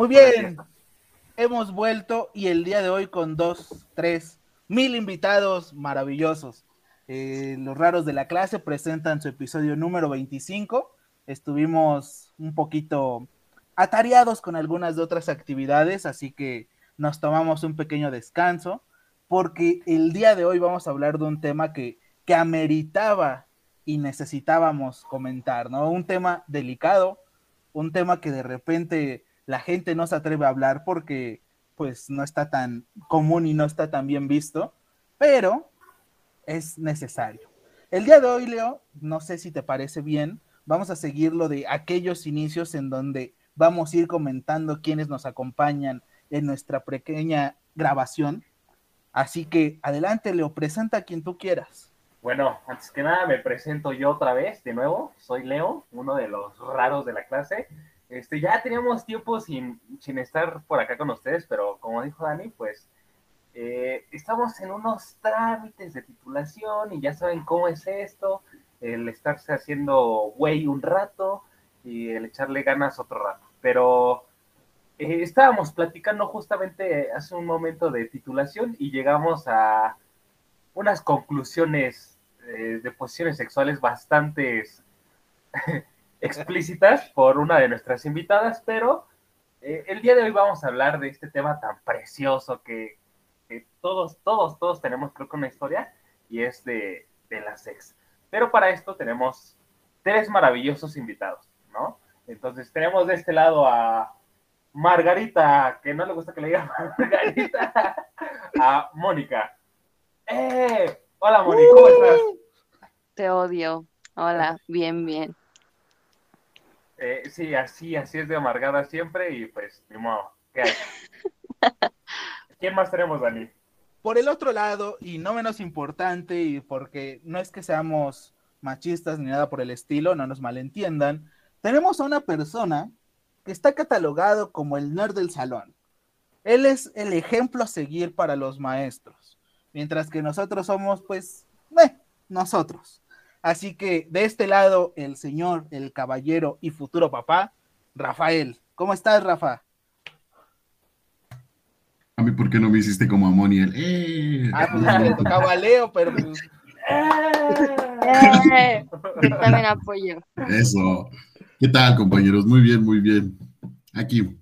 Muy bien, hemos vuelto y el día de hoy con dos, tres, mil invitados maravillosos. Eh, los raros de la clase presentan su episodio número 25. Estuvimos un poquito atareados con algunas de otras actividades, así que nos tomamos un pequeño descanso, porque el día de hoy vamos a hablar de un tema que, que ameritaba y necesitábamos comentar, ¿no? Un tema delicado, un tema que de repente la gente no se atreve a hablar porque pues no está tan común y no está tan bien visto, pero es necesario. El día de hoy, Leo, no sé si te parece bien, vamos a seguir lo de aquellos inicios en donde vamos a ir comentando quiénes nos acompañan en nuestra pequeña grabación. Así que adelante, Leo, presenta a quien tú quieras. Bueno, antes que nada me presento yo otra vez, de nuevo. Soy Leo, uno de los raros de la clase. Este, ya teníamos tiempo sin, sin estar por acá con ustedes, pero como dijo Dani, pues eh, estamos en unos trámites de titulación y ya saben cómo es esto, el estarse haciendo güey un rato y el echarle ganas otro rato. Pero eh, estábamos platicando justamente hace un momento de titulación y llegamos a unas conclusiones eh, de posiciones sexuales bastante explícitas por una de nuestras invitadas, pero el día de hoy vamos a hablar de este tema tan precioso que, todos, todos, todos tenemos creo que una historia y es de, de la sex. Pero para esto tenemos tres maravillosos invitados, ¿no? Entonces tenemos de este lado a Margarita, que no le gusta que le diga Margarita, a Mónica. ¡Eh! Hola Mónica, ¿cómo estás? Te odio. Hola, bien, bien. Eh, sí, así, así es de amargada siempre y pues, ni modo, ¿qué hay? ¿Quién más tenemos, Dani? Por el otro lado, y no menos importante, y porque no es que seamos machistas ni nada por el estilo, no nos malentiendan, tenemos a una persona que está catalogado como el nerd del salón. Él es el ejemplo a seguir para los maestros, mientras que nosotros somos, pues, eh, nosotros. Así que de este lado, el señor, el caballero y futuro papá, Rafael. ¿Cómo estás, Rafa? A mí, ¿por qué no me hiciste como a Moni? ¡Eh! Ah, pues le tocaba a Leo, pero pues... ¡Eh! Yo también apoyo. Eso. ¿Qué tal, compañeros? Muy bien, muy bien. Aquí,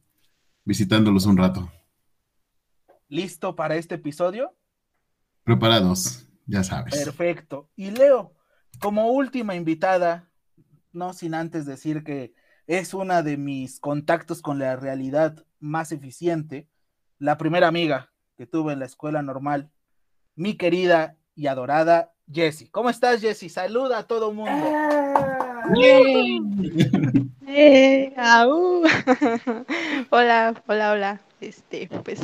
visitándolos un rato. ¿Listo para este episodio? Preparados, ya sabes. Perfecto. Y Leo, como última invitada, no sin antes decir que es una de mis contactos con la realidad más eficiente, la primera amiga que tuve en la escuela normal, mi querida y adorada Jessie. ¿Cómo estás, Jessie? Saluda a todo el mundo. Eh, hola, hola, hola. Este, pues,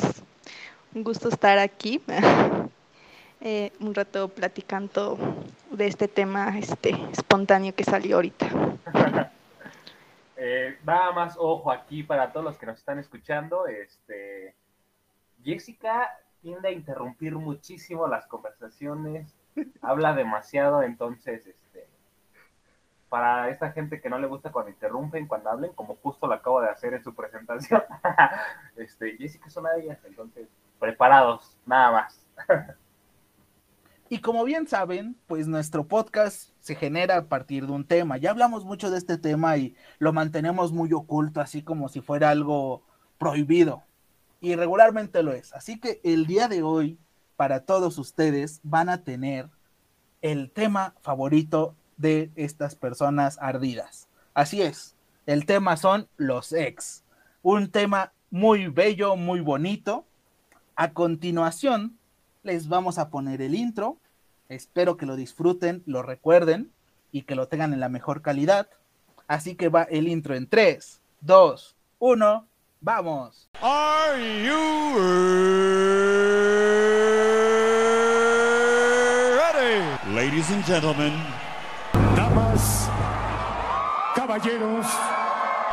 un gusto estar aquí. Eh, un rato platicando de este tema este, espontáneo que salió ahorita. Eh, nada más ojo aquí para todos los que nos están escuchando. Este, Jessica tiende a interrumpir muchísimo las conversaciones, habla demasiado, entonces, este, para esta gente que no le gusta cuando interrumpen, cuando hablen, como justo lo acabo de hacer en su presentación, este, Jessica es una de ellas, entonces, preparados, nada más. Y como bien saben, pues nuestro podcast se genera a partir de un tema. Ya hablamos mucho de este tema y lo mantenemos muy oculto, así como si fuera algo prohibido y regularmente lo es. Así que el día de hoy, para todos ustedes, van a tener el tema favorito de estas personas ardidas. Así es, el tema son los ex. Un tema muy bello, muy bonito. A continuación, les vamos a poner el intro. Espero que lo disfruten, lo recuerden y que lo tengan en la mejor calidad. Así que va el intro en 3, 2, 1. Vamos. Are you ready? Ladies and gentlemen, damas, caballeros,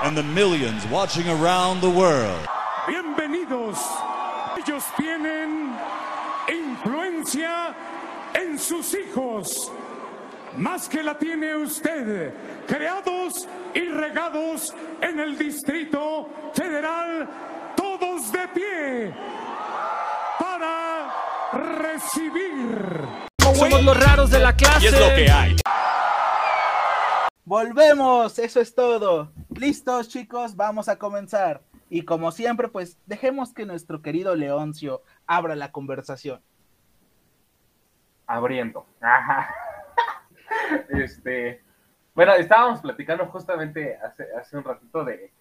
and the millions watching around the world. Bienvenidos. Ellos tienen influencia en sus hijos. más que la tiene usted, creados y regados en el Distrito Federal, todos de pie para recibir. Somos los raros de la clase. Y es lo que hay. Volvemos, eso es todo. Listos, chicos, vamos a comenzar. Y como siempre, pues dejemos que nuestro querido Leoncio abra la conversación. Abriendo. Este, bueno, estábamos platicando justamente hace, hace un ratito de,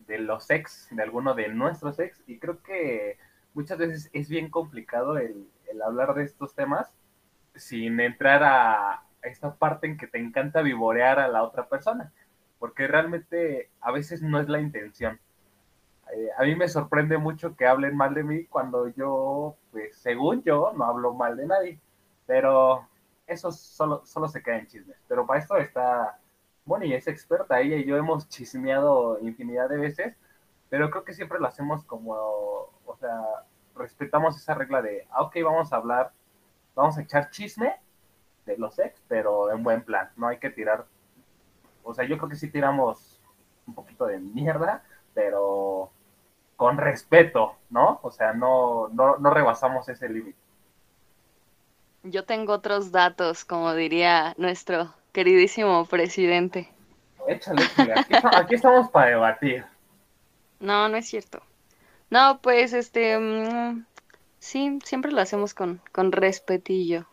de los ex, de alguno de nuestros ex, y creo que muchas veces es bien complicado el, el hablar de estos temas sin entrar a esta parte en que te encanta vivorear a la otra persona, porque realmente a veces no es la intención. Eh, a mí me sorprende mucho que hablen mal de mí cuando yo, pues según yo, no hablo mal de nadie, pero eso solo, solo se queda en chismes. Pero para esto está Moni, es experta, ella y yo hemos chismeado infinidad de veces, pero creo que siempre lo hacemos como, o sea, respetamos esa regla de, ah, ok, vamos a hablar, vamos a echar chisme de los ex, pero en buen plan, no hay que tirar, o sea, yo creo que sí tiramos un poquito de mierda, pero con respeto, ¿no? O sea, no, no, no rebasamos ese límite. Yo tengo otros datos, como diría nuestro queridísimo presidente. Échale. Aquí, aquí estamos para debatir. No, no es cierto. No, pues este, mm, sí, siempre lo hacemos con, con respetillo.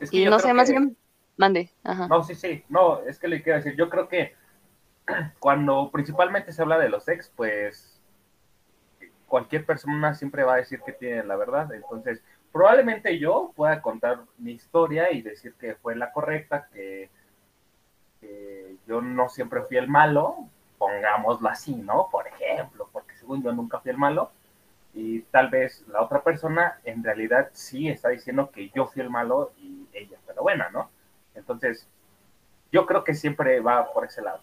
Es que Y no sé, más bien, mande, ajá. No, sí, sí, no, es que le quiero decir, yo creo que cuando principalmente se habla de los ex, pues cualquier persona siempre va a decir que tiene la verdad, entonces probablemente yo pueda contar mi historia y decir que fue la correcta, que, yo no siempre fui el malo, pongámoslo así, ¿no? Por ejemplo, porque según yo nunca fui el malo, y tal vez la otra persona en realidad sí está diciendo que yo fui el malo y ella fue la buena, ¿no? Entonces, yo creo que siempre va por ese lado.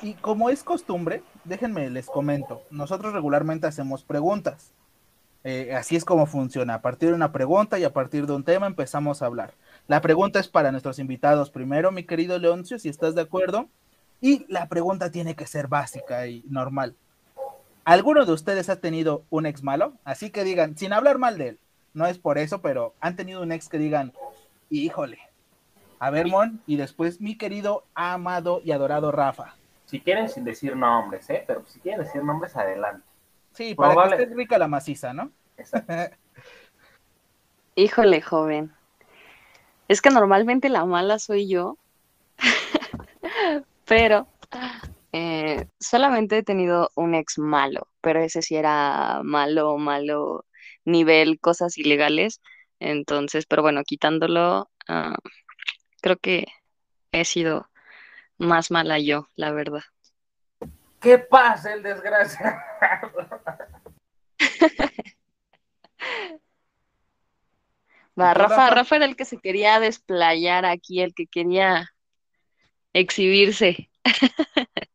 Y como es costumbre, déjenme les comento, nosotros regularmente hacemos preguntas. Eh, así es como funciona. A partir de una pregunta y a partir de un tema empezamos a hablar. La pregunta es para nuestros invitados primero, mi querido Leoncio, si estás de acuerdo. Y la pregunta tiene que ser básica y normal. ¿Alguno de ustedes ha tenido un ex malo? Así que digan, sin hablar mal de él, no es por eso, pero han tenido un ex que digan, híjole. A ver, Mon, y después mi querido, amado y adorado Rafa. Si quieren sin decir nombres, ¿eh? Pero si quieren decir nombres, adelante. Sí, para Probable- que esté rica la maciza, ¿no? Exacto. Híjole, joven. Es que normalmente la mala soy yo, pero eh, solamente he tenido un ex malo, pero ese sí era malo, malo, nivel cosas ilegales. Entonces, pero bueno, quitándolo, ah, creo que he sido más mala yo, la verdad. ¿Qué pasa, el desgraciado? Va, ¿Y tú, Rafa, Rafa? Rafa era el que se quería desplayar aquí, el que quería exhibirse.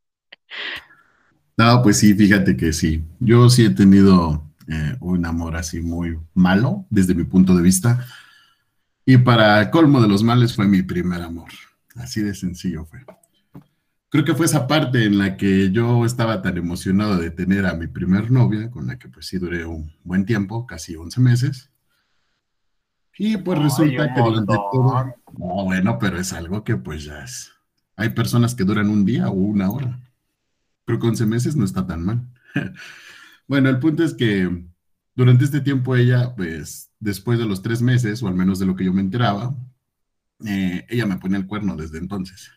No, pues sí, fíjate que sí. Yo sí he tenido eh, un amor así muy malo desde mi punto de vista. Y para colmo de los males fue mi primer amor. Así de sencillo fue. Creo que fue esa parte en la que yo estaba tan emocionado de tener a mi primer novia, con la que pues sí duré un buen tiempo, casi 11 meses. Y pues resulta que durante todo... No, bueno, pero es algo que pues ya es... Hay personas que duran un día o una hora. Creo que 11 meses no está tan mal. bueno, el punto es que durante este tiempo ella, pues después de los tres meses, o al menos de lo que yo me enteraba, eh, ella me ponía el cuerno desde entonces.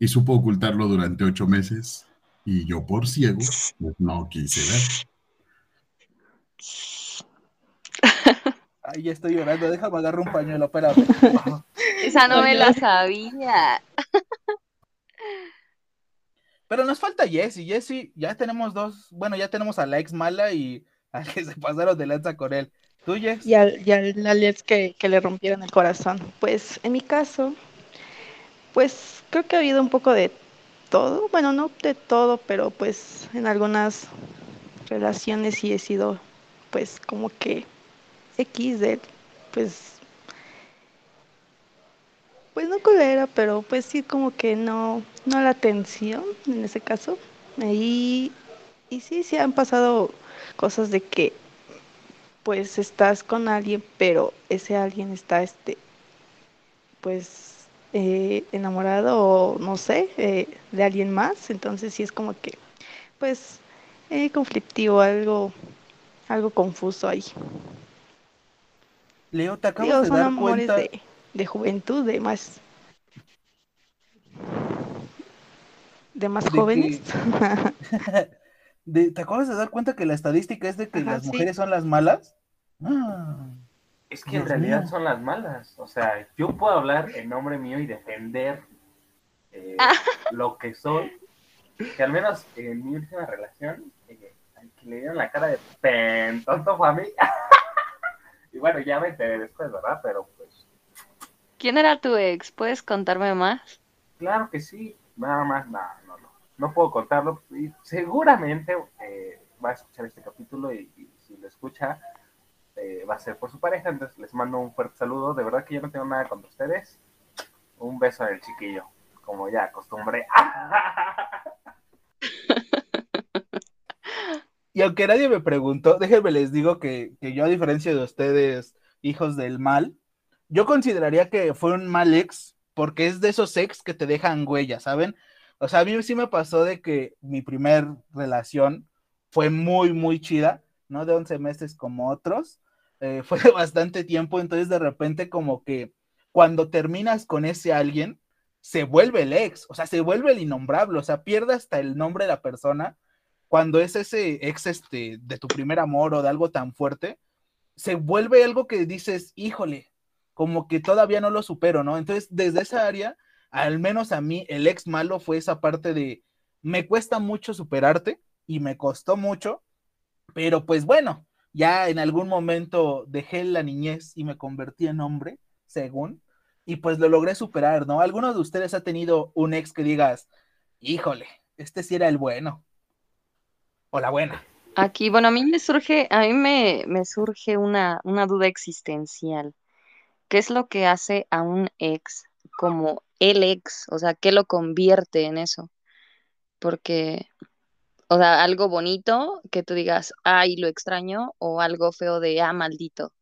Y supo ocultarlo durante ocho meses. Y yo por ciego, pues no quise ver. Ay, ya estoy llorando, déjame agarrar un pañuelo, espérame. Esa no me la sabía. Pero nos falta Jesse, Jesse, ya tenemos dos, bueno, ya tenemos a la ex mala y al que se pasaron de lanza con él. ¿Tú, Jess? Y al, y al Alex que, que le rompieron el corazón. Pues en mi caso, pues creo que ha habido un poco de todo. Bueno, no de todo, pero pues en algunas relaciones sí he sido pues como que X de, pues, pues no culera, pero pues sí como que no, no la atención en ese caso. Y, y sí, sí han pasado cosas de que pues estás con alguien, pero ese alguien está este pues eh, enamorado o no sé, eh, de alguien más, entonces sí es como que pues eh, conflictivo, algo, algo confuso ahí. Leo, te acabas Digo, de son dar amores cuenta. de, de juventud, de más de más De jóvenes. de- ¿Te acabas de dar cuenta que la estadística es de que Ajá, las sí. mujeres son las malas? Ah, Es que en realidad mío. son las malas. O sea, yo puedo hablar en nombre mío y defender eh, Ah. lo que soy. Que al menos en mi última relación, eh, al que le dieron la cara de pen, tonto fue a mí. y bueno, ya me enteré después, ¿verdad? Pero pues, ¿Quién era tu ex? ¿Puedes contarme más? claro que sí. Nada más, no, no, no. No puedo contarlo. Y seguramente eh, va a escuchar este capítulo y, y si lo escucha, eh, va a ser por su pareja. Entonces les mando un fuerte saludo. De verdad que yo no tengo nada contra ustedes. Un beso en el chiquillo, como ya acostumbré. Y aunque nadie me preguntó, déjenme les digo que, que yo, a diferencia de ustedes, hijos del mal, yo consideraría que fue un mal ex, porque es de esos ex que te dejan huella, ¿saben? O sea, a mí sí me pasó de que mi primer relación fue muy, muy chida, no de 11 meses como otros, eh, fue bastante tiempo, entonces de repente como que cuando terminas con ese alguien, se vuelve el ex, o sea, se vuelve el innombrable, o sea, pierde hasta el nombre de la persona cuando es ese ex este, de tu primer amor o de algo tan fuerte, se vuelve algo que dices, híjole, como que todavía no lo supero, ¿no? Entonces, desde esa área, al menos a mí, el ex malo fue esa parte de, me cuesta mucho superarte y me costó mucho, pero pues bueno, ya en algún momento dejé la niñez y me convertí en hombre, según, y pues lo logré superar, ¿no? ¿Alguno de ustedes ha tenido un ex que digas, híjole, este sí era el bueno? O la buena. Aquí, bueno, a mí me surge, a mí me, me surge una, una duda existencial. ¿Qué es lo que hace a un ex como el ex? O sea, ¿qué lo convierte en eso? Porque, o sea, algo bonito que tú digas, ay, lo extraño, o algo feo de, ah, maldito,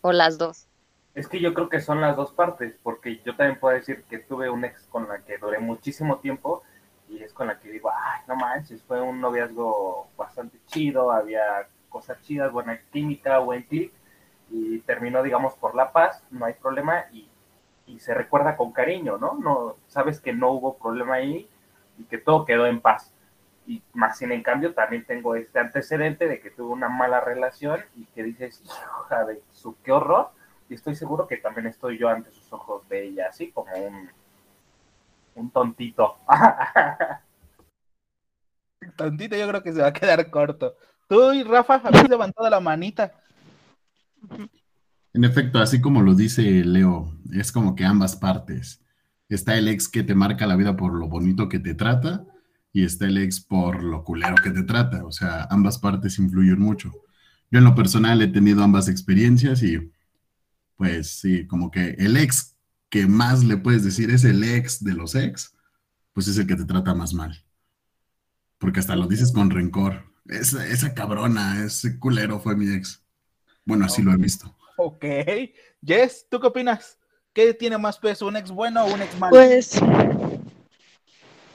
o las dos. Es que yo creo que son las dos partes, porque yo también puedo decir que tuve un ex con la que duré muchísimo tiempo y es con la que digo, ay, no manches, fue un noviazgo bastante chido, había cosas chidas, buena química, buen clic, y terminó, digamos, por la paz, no hay problema, y, y se recuerda con cariño, ¿no? no Sabes que no hubo problema ahí y que todo quedó en paz. Y más sin en cambio, también tengo este antecedente de que tuve una mala relación y que dices, hija de su, qué horror, y estoy seguro que también estoy yo ante sus ojos de ella, así como un, un tontito. Tantito yo creo que se va a quedar corto. Tú y Rafa habéis levantado la manita. En efecto, así como lo dice Leo, es como que ambas partes. Está el ex que te marca la vida por lo bonito que te trata y está el ex por lo culero que te trata. O sea, ambas partes influyen mucho. Yo en lo personal he tenido ambas experiencias y pues sí, como que el ex que más le puedes decir es el ex de los ex, pues es el que te trata más mal. Porque hasta lo dices con rencor. Esa, esa cabrona, ese culero fue mi ex. Bueno, así lo he visto. Ok. Jess, ¿tú qué opinas? ¿Qué tiene más peso, un ex bueno o un ex malo? Pues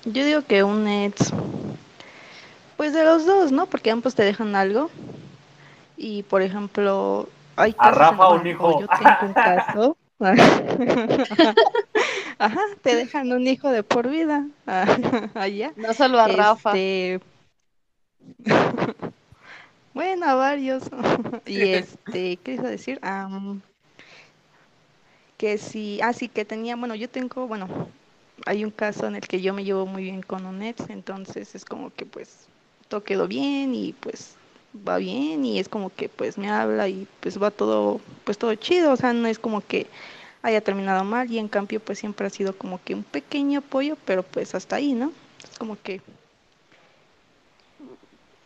yo digo que un ex, pues de los dos, ¿no? Porque ambos te dejan algo. Y por ejemplo, hay A Rafa un hijo. Yo tengo un caso. Ajá, te dejan un hijo de por vida. Allá. No solo a Rafa. Este, Bueno, a varios. Y este, ¿qué iba a decir? Que sí, ah, sí, que tenía, bueno, yo tengo, bueno, hay un caso en el que yo me llevo muy bien con un ex, entonces es como que pues todo quedó bien y pues va bien y es como que pues me habla y pues va todo, pues todo chido, o sea, no es como que haya terminado mal y en cambio pues siempre ha sido como que un pequeño apoyo, pero pues hasta ahí, ¿no? Es como que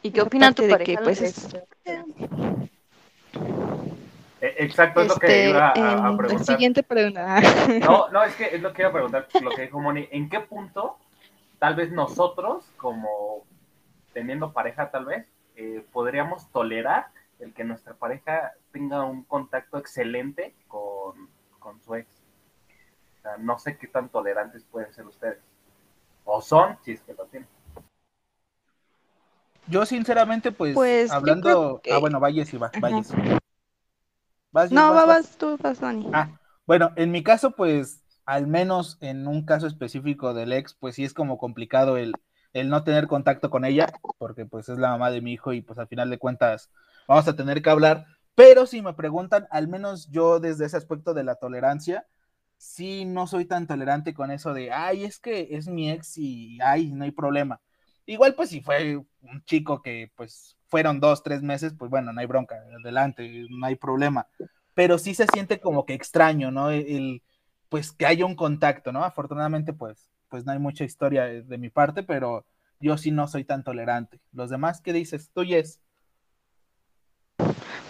¿Y qué opina tu pareja que, pues, es-? Exacto, es lo que Este, iba a, a preguntar. la siguiente pregunta. No, no, es que es lo que iba a preguntar, lo que dijo Moni, ¿en qué punto tal vez nosotros, como teniendo pareja tal vez, eh, podríamos tolerar el que nuestra pareja tenga un contacto excelente con, con su ex? O sea, no sé qué tan tolerantes pueden ser ustedes. O son, si es que lo tienen. Yo sinceramente, pues, Pues, hablando... que- Ah, bueno, vayas y va, Ajá. Vas, No, vas, va, vas. vas tú, vas, Dani. Ah, bueno, en mi caso, pues, al menos en un caso específico del ex, pues sí es como complicado el, el no tener contacto con ella, porque pues es la mamá de mi hijo y pues al final de cuentas vamos a tener que hablar. Pero si me preguntan, al menos yo desde ese aspecto de la tolerancia, sí no soy tan tolerante con eso de, ay, es que es mi ex y, ay, no hay problema. Igual pues si fue un chico que pues fueron dos, tres meses, pues bueno, no hay bronca, adelante, no hay problema pero sí se siente como que extraño, ¿no? El, el, pues que haya un contacto, ¿no? Afortunadamente, pues, pues no hay mucha historia de, de, mi parte, pero yo sí no soy tan tolerante. ¿Los demás qué dices? ¿Tú, Yes?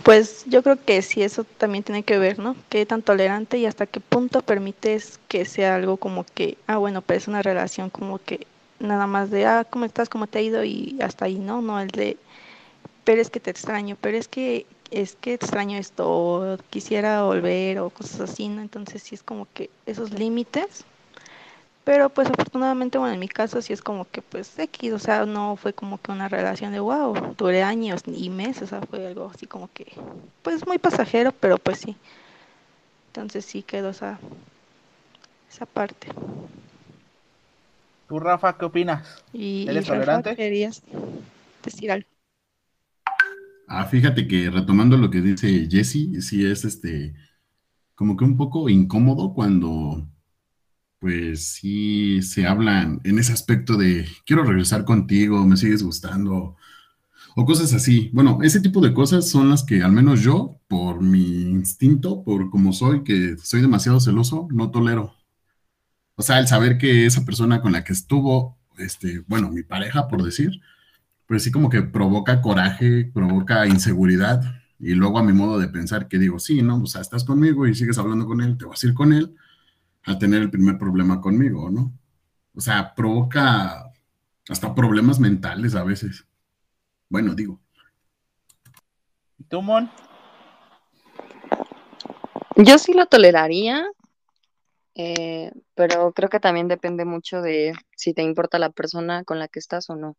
Pues yo creo que sí, eso también tiene que ver, ¿no? Qué tan tolerante y hasta qué punto permites que sea algo como que, ah, bueno, pero es una relación como que nada más de, ah, ¿cómo estás? ¿Cómo te ha ido? Y hasta ahí, ¿no? No el de, pero es que te extraño, pero es que es que extraño esto, quisiera volver, o cosas así, ¿no? Entonces sí es como que esos límites, pero pues afortunadamente, bueno, en mi caso sí es como que pues X, o sea, no fue como que una relación de wow, duré años y meses, o sea, fue algo así como que, pues muy pasajero, pero pues sí. Entonces sí quedó esa, esa parte. ¿Tú, Rafa, qué opinas? ¿Y, ¿Eres y Rafa, tolerante? querías decir algo? Ah, fíjate que retomando lo que dice Jesse, sí es este como que un poco incómodo cuando pues sí se hablan en ese aspecto de quiero regresar contigo, me sigues gustando o cosas así. Bueno, ese tipo de cosas son las que al menos yo, por mi instinto, por como soy, que soy demasiado celoso, no tolero. O sea, el saber que esa persona con la que estuvo, este, bueno, mi pareja, por decir, pues sí como que provoca coraje, provoca inseguridad y luego a mi modo de pensar que digo, sí, ¿no? O sea, estás conmigo y sigues hablando con él, te vas a ir con él a tener el primer problema conmigo, ¿no? O sea, provoca hasta problemas mentales a veces. Bueno, digo. ¿Y tú, Mon? Yo sí lo toleraría, eh, pero creo que también depende mucho de si te importa la persona con la que estás o no.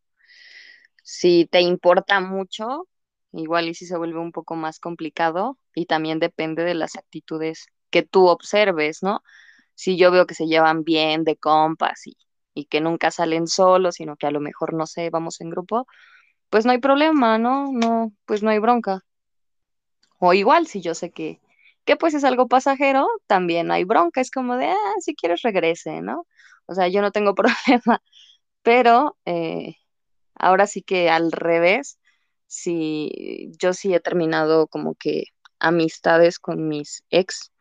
Si te importa mucho, igual y si se vuelve un poco más complicado y también depende de las actitudes que tú observes, ¿no? Si yo veo que se llevan bien de compas y, y que nunca salen solos, sino que a lo mejor, no sé, vamos en grupo, pues no hay problema, ¿no? No, pues no hay bronca. O igual, si yo sé que, que pues es algo pasajero, también hay bronca, es como de, ah, si quieres regrese, ¿no? O sea, yo no tengo problema, pero eh, ahora sí que al revés, sí, yo sí he terminado como que amistades con mis ex,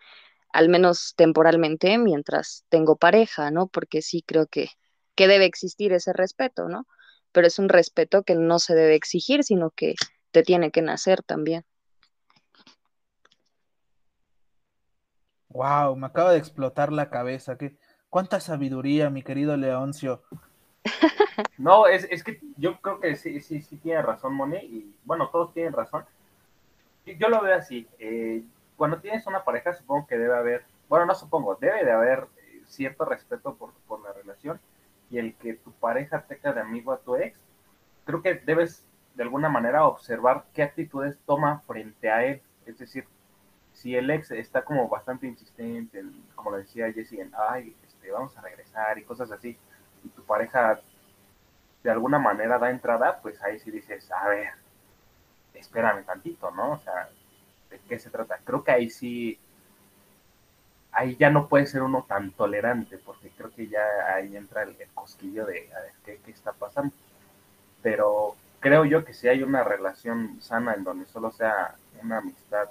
al menos temporalmente, mientras tengo pareja, ¿no? Porque sí creo que, que debe existir ese respeto, ¿no? Pero es un respeto que no se debe exigir, sino que te tiene que nacer también. Wow, me acaba de explotar la cabeza. ¿Qué, ¿Cuánta sabiduría, mi querido Leoncio? No, es, es que yo creo que sí, sí, sí tiene razón, Moni, y bueno, todos tienen razón. Yo lo veo así, eh, cuando tienes una pareja supongo que debe haber, bueno, no supongo, debe de haber eh, cierto respeto por, por, la relación y el que tu pareja tenga de amigo a tu ex, creo que debes de alguna manera observar qué actitudes toma frente a él, es decir, si el ex está como bastante insistente, en, como lo decía Jessie, en, ay, este, vamos a regresar y cosas así, y tu pareja de alguna manera da entrada, pues ahí sí dices, a ver, espérame tantito, ¿no? O sea, ¿de qué se trata? Creo que ahí sí, ahí ya no puede ser uno tan tolerante, porque creo que ya ahí entra el, el cosquillo de, a ver, ¿qué, ¿qué, está pasando? Pero creo yo que si hay una relación sana en donde solo sea una amistad,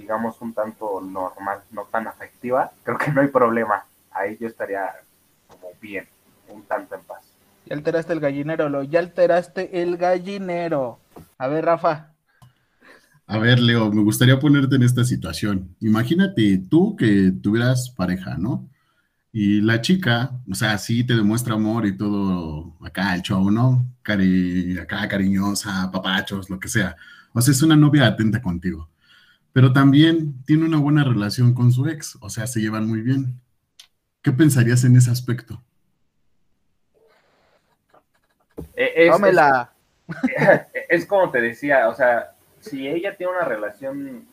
digamos, un tanto normal, no tan afectiva, creo que no hay problema. Ahí yo estaría como bien, un tanto en paz. Ya alteraste el gallinero, lo, ya alteraste el gallinero. A ver, Rafa. A ver, Leo, me gustaría ponerte en esta situación. Imagínate tú que tuvieras pareja, ¿no? Y la chica, o sea, sí te demuestra amor y todo acá el show, ¿no? Cari acá cariñosa, papachos, lo que sea. O sea, es una novia atenta contigo. Pero también tiene una buena relación con su ex, o sea, se llevan muy bien. ¿Qué pensarías en ese aspecto? Eh, Es, Tómela. es- es como te decía, o sea, si ella tiene una relación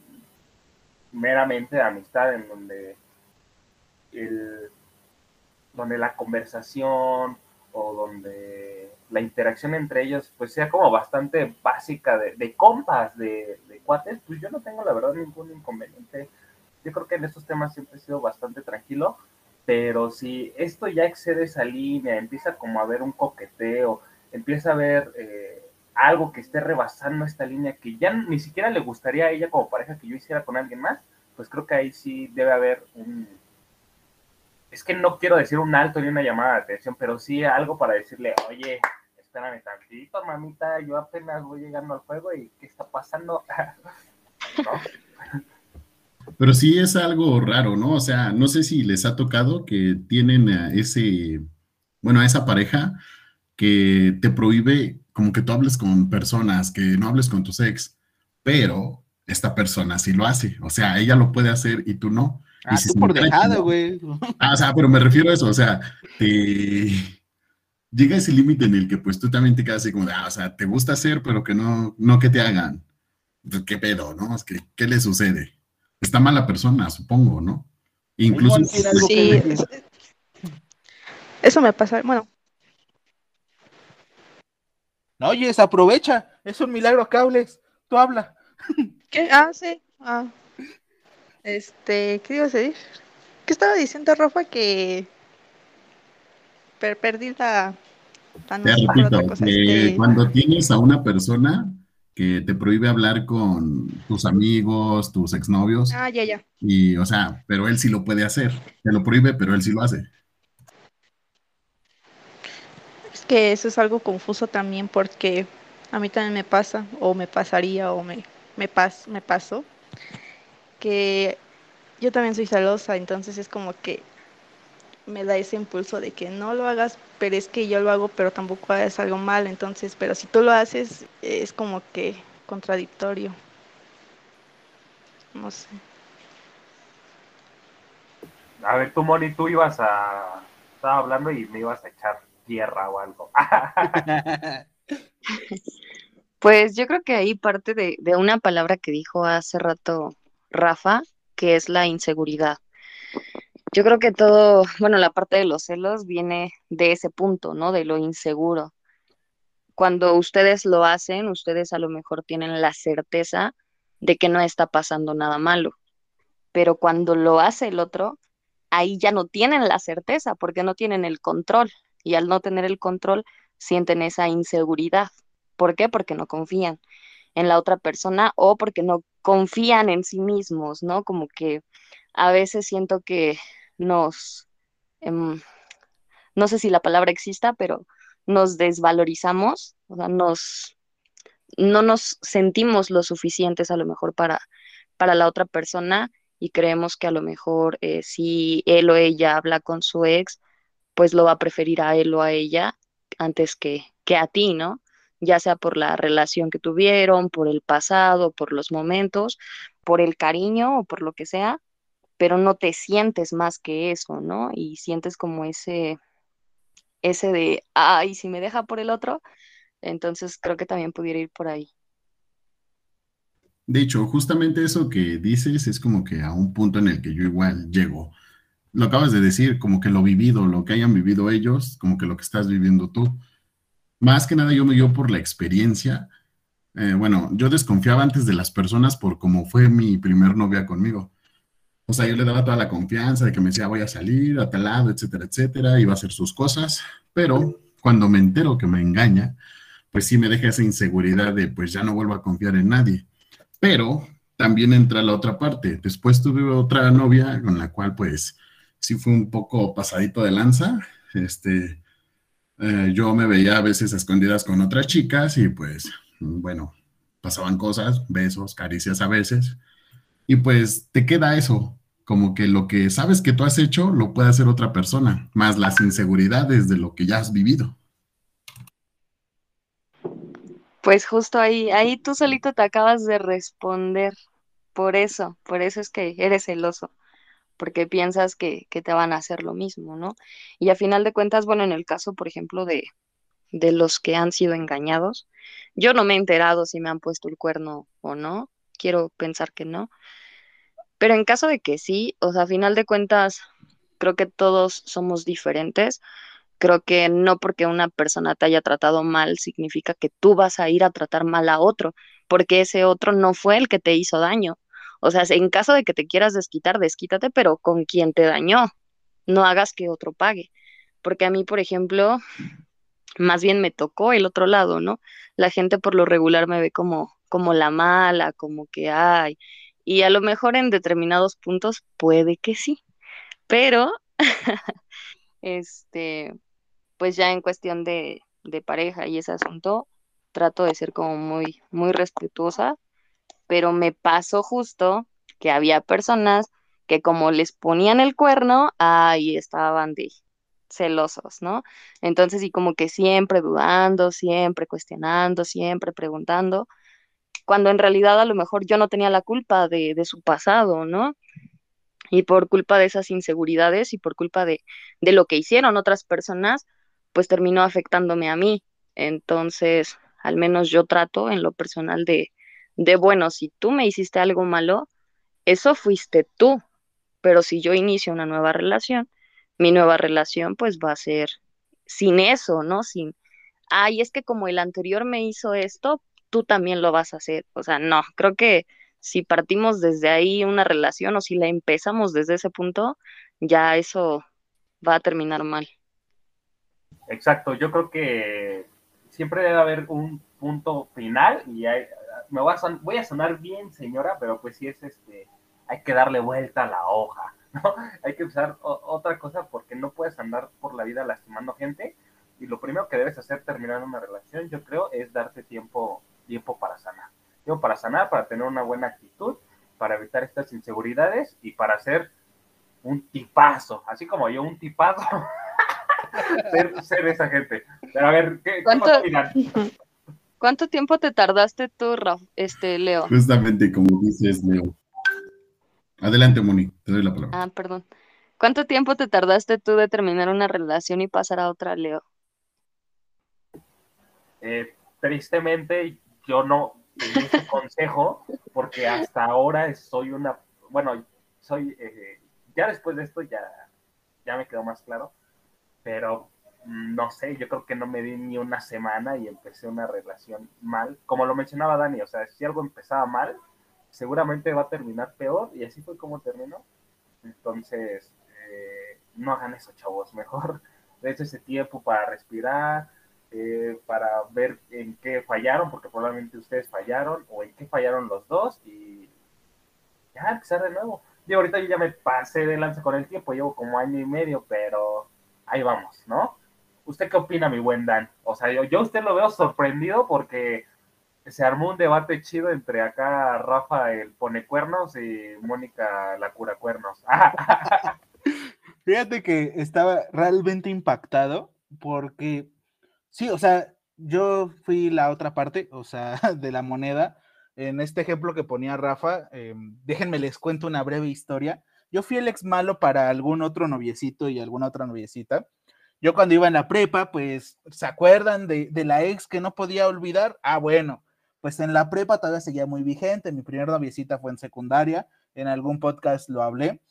meramente de amistad en donde el, donde la conversación o donde la interacción entre ellos pues sea como bastante básica de, de compas, de, de cuates, pues yo no tengo la verdad ningún inconveniente. Yo creo que en estos temas siempre he sido bastante tranquilo, pero si esto ya excede esa línea, empieza como a haber un coqueteo, empieza a haber eh, algo que esté rebasando esta línea que ya ni siquiera le gustaría a ella como pareja que yo hiciera con alguien más, pues creo que ahí sí debe haber un... Es que no quiero decir un alto ni una llamada de atención, pero sí algo para decirle, oye, espérame tantito, mamita, yo apenas voy llegando al juego y ¿qué está pasando? ¿No? Pero sí es algo raro, ¿no? O sea, no sé si les ha tocado que tienen a ese, bueno, a esa pareja que te prohíbe como que tú hables con personas, que no hables con tus ex, pero esta persona sí lo hace. O sea, ella lo puede hacer y tú no. Ah, Y si tú por dejada, güey. Ah, o sea, pero me refiero a eso, o sea, te llega ese límite en el que pues tú también te quedas así como de, ah, o sea, te gusta hacer, pero que no, no que te hagan. Pues, ¿Qué pedo, no? Es que, ¿qué le sucede? Está mala persona, supongo, ¿no? Incluso, Sí, eso me pasa. Bueno, No, oyes, aprovecha. Es un milagro cables. Tú habla. ¿qué? Ah, sí. Ah. Este, ¿qué ibas a decir? ¿Qué estaba diciendo Rafa? Que per- te otra repito, cosa. que Este, cuando tienes a una persona que te prohíbe hablar con tus amigos, tus exnovios, Ah, ya, ya. y, o sea, pero él sí lo puede hacer. Te lo prohíbe, pero él sí lo hace. Es que eso es algo confuso también porque a mí también me pasa, o me pasaría, o me, me, pas, me pasó, que yo también soy celosa, entonces es como que me da ese impulso de que no lo hagas, pero es que yo lo hago, pero tampoco es algo mal, entonces, pero si tú lo haces, es como que contradictorio. No sé. A ver, tú, Moni, tú ibas a... Estaba hablando y me ibas a echar tierra o algo. Pues yo creo que ahí parte de, de una palabra que dijo hace rato Rafa, que es la inseguridad. Yo creo que todo, bueno, la parte de los celos viene de ese punto, ¿no? De lo inseguro. Cuando ustedes lo hacen, ustedes a lo mejor tienen la certeza de que no está pasando nada malo. Pero cuando lo hace el otro, ahí ya no tienen la certeza porque no tienen el control. Y al no tener el control, sienten esa inseguridad. ¿Por qué? Porque no confían en la otra persona o porque no confían en sí mismos, ¿no? Como que a veces siento que nos, em, no sé si la palabra exista, pero nos desvalorizamos, o sea, nos, no nos sentimos lo suficientes a lo mejor para, para la otra persona y creemos que a lo mejor eh, si él o ella habla con su ex, pues lo va a preferir a él o a ella antes que, que a ti, ¿no? Ya sea por la relación que tuvieron, por el pasado, por los momentos, por el cariño o por lo que sea, pero no te sientes más que eso, ¿no? Y sientes como ese, ese de, ay, si me deja por el otro, entonces creo que también pudiera ir por ahí. De hecho, justamente eso que dices es como que a un punto en el que yo igual llego. Lo acabas de decir, como que lo vivido, lo que hayan vivido ellos, como que lo que estás viviendo tú. Más que nada yo me dio por la experiencia. Eh, bueno, yo desconfiaba antes de las personas por cómo fue mi primer novia conmigo. O sea, yo le daba toda la confianza de que me decía voy a salir a tal lado, etcétera, etcétera, iba a hacer sus cosas, pero cuando me entero que me engaña, pues sí me deja esa inseguridad de pues ya no vuelvo a confiar en nadie. Pero también entra la otra parte. Después tuve otra novia con la cual pues sí fue un poco pasadito de lanza. Este, eh, yo me veía a veces escondidas con otras chicas y pues bueno, pasaban cosas, besos, caricias a veces, y pues te queda eso, como que lo que sabes que tú has hecho lo puede hacer otra persona, más las inseguridades de lo que ya has vivido. Pues justo ahí, ahí tú solito te acabas de responder. Por eso, por eso es que eres celoso, porque piensas que, que te van a hacer lo mismo, ¿no? Y a final de cuentas, bueno, en el caso, por ejemplo, de, de los que han sido engañados, yo no me he enterado si me han puesto el cuerno o no, quiero pensar que no, pero en caso de que sí, o sea, a final de cuentas, creo que todos somos diferentes. Creo que no porque una persona te haya tratado mal significa que tú vas a ir a tratar mal a otro, porque ese otro no fue el que te hizo daño. O sea, en caso de que te quieras desquitar, desquítate, pero con quien te dañó. No hagas que otro pague. Porque a mí, por ejemplo, más bien me tocó el otro lado, ¿no? La gente por lo regular me ve como, como la mala, como que hay, y a lo mejor en determinados puntos puede que sí, pero este, pues ya en cuestión de, de pareja y ese asunto, trato de ser como muy, muy respetuosa, pero me pasó justo que había personas que como les ponían el cuerno, ahí estaban de celosos, ¿no? Entonces, y como que siempre dudando, siempre cuestionando, siempre preguntando, cuando en realidad a lo mejor yo no tenía la culpa de, su pasado, ¿no? Y por culpa de esas inseguridades y por culpa de, de lo que hicieron otras personas, pues terminó afectándome a mí. Entonces, al menos yo trato en lo personal de, de, bueno, si tú me hiciste algo malo, eso fuiste tú, pero si yo inicio una nueva relación, mi nueva relación pues va a ser sin eso, ¿no? Sin, ay, es que como el anterior me hizo esto, tú también lo vas a hacer. O sea, no, creo que si partimos desde ahí una relación o si la empezamos desde ese punto, ya eso va a terminar mal. Exacto, yo creo que siempre debe haber un punto final y me voy a, voy a sonar bien, señora, pero pues sí es este, hay que darle vuelta a la hoja, ¿no? Hay que usar otra cosa porque no puedes andar por la vida lastimando gente y lo primero que debes hacer terminando una relación, yo creo, es darte tiempo tiempo para sanar. Tiempo para sanar, para tener una buena actitud, para evitar estas inseguridades y para ser un tipazo, así como yo, un tipazo. ser, esa gente. Pero a ver, ¿qué, ¿Cuánto, ¿Cuánto tiempo te tardaste tú, este, Leo? Justamente como dices, Leo. Adelante, Moni, te doy la palabra. Ah, perdón. ¿Cuánto tiempo te tardaste tú de terminar una relación y pasar a otra, Leo? Eh, tristemente, yo no tengo ese consejo porque hasta ahora soy una, bueno, soy, eh, ya después de esto ya, ya me quedó más claro, pero mm, no sé, yo creo que no me di ni una semana y empecé una relación mal, como lo mencionaba Dani, o sea, si algo empezaba mal, seguramente va a terminar peor y así fue como terminó. Entonces, eh, no hagan eso, chavos, mejor dense ese tiempo para respirar, eh, para ver en qué fallaron, porque probablemente ustedes fallaron, o en qué fallaron los dos, y ya empezar de nuevo. Ahorita yo ya me pasé de lanza con el tiempo, llevo como año y medio, pero ahí vamos, ¿no? ¿Usted qué opina, mi buen Dan? O sea, yo, yo usted lo veo sorprendido porque se armó un debate chido entre acá Rafa el pone cuernos y Mónica la cura cuernos. Fíjate que estaba realmente impactado porque Sí, o sea, yo fui la otra parte, o sea, de la moneda. En este ejemplo que ponía Rafa, eh, déjenme les cuento una breve historia. Yo fui el ex malo para algún otro noviecito y alguna otra noviecita. Yo cuando iba en la prepa, pues, ¿se acuerdan de, de la ex que no podía olvidar? Ah, bueno, pues en la prepa todavía seguía muy vigente. Mi primera noviecita fue en secundaria. En algún podcast lo hablé.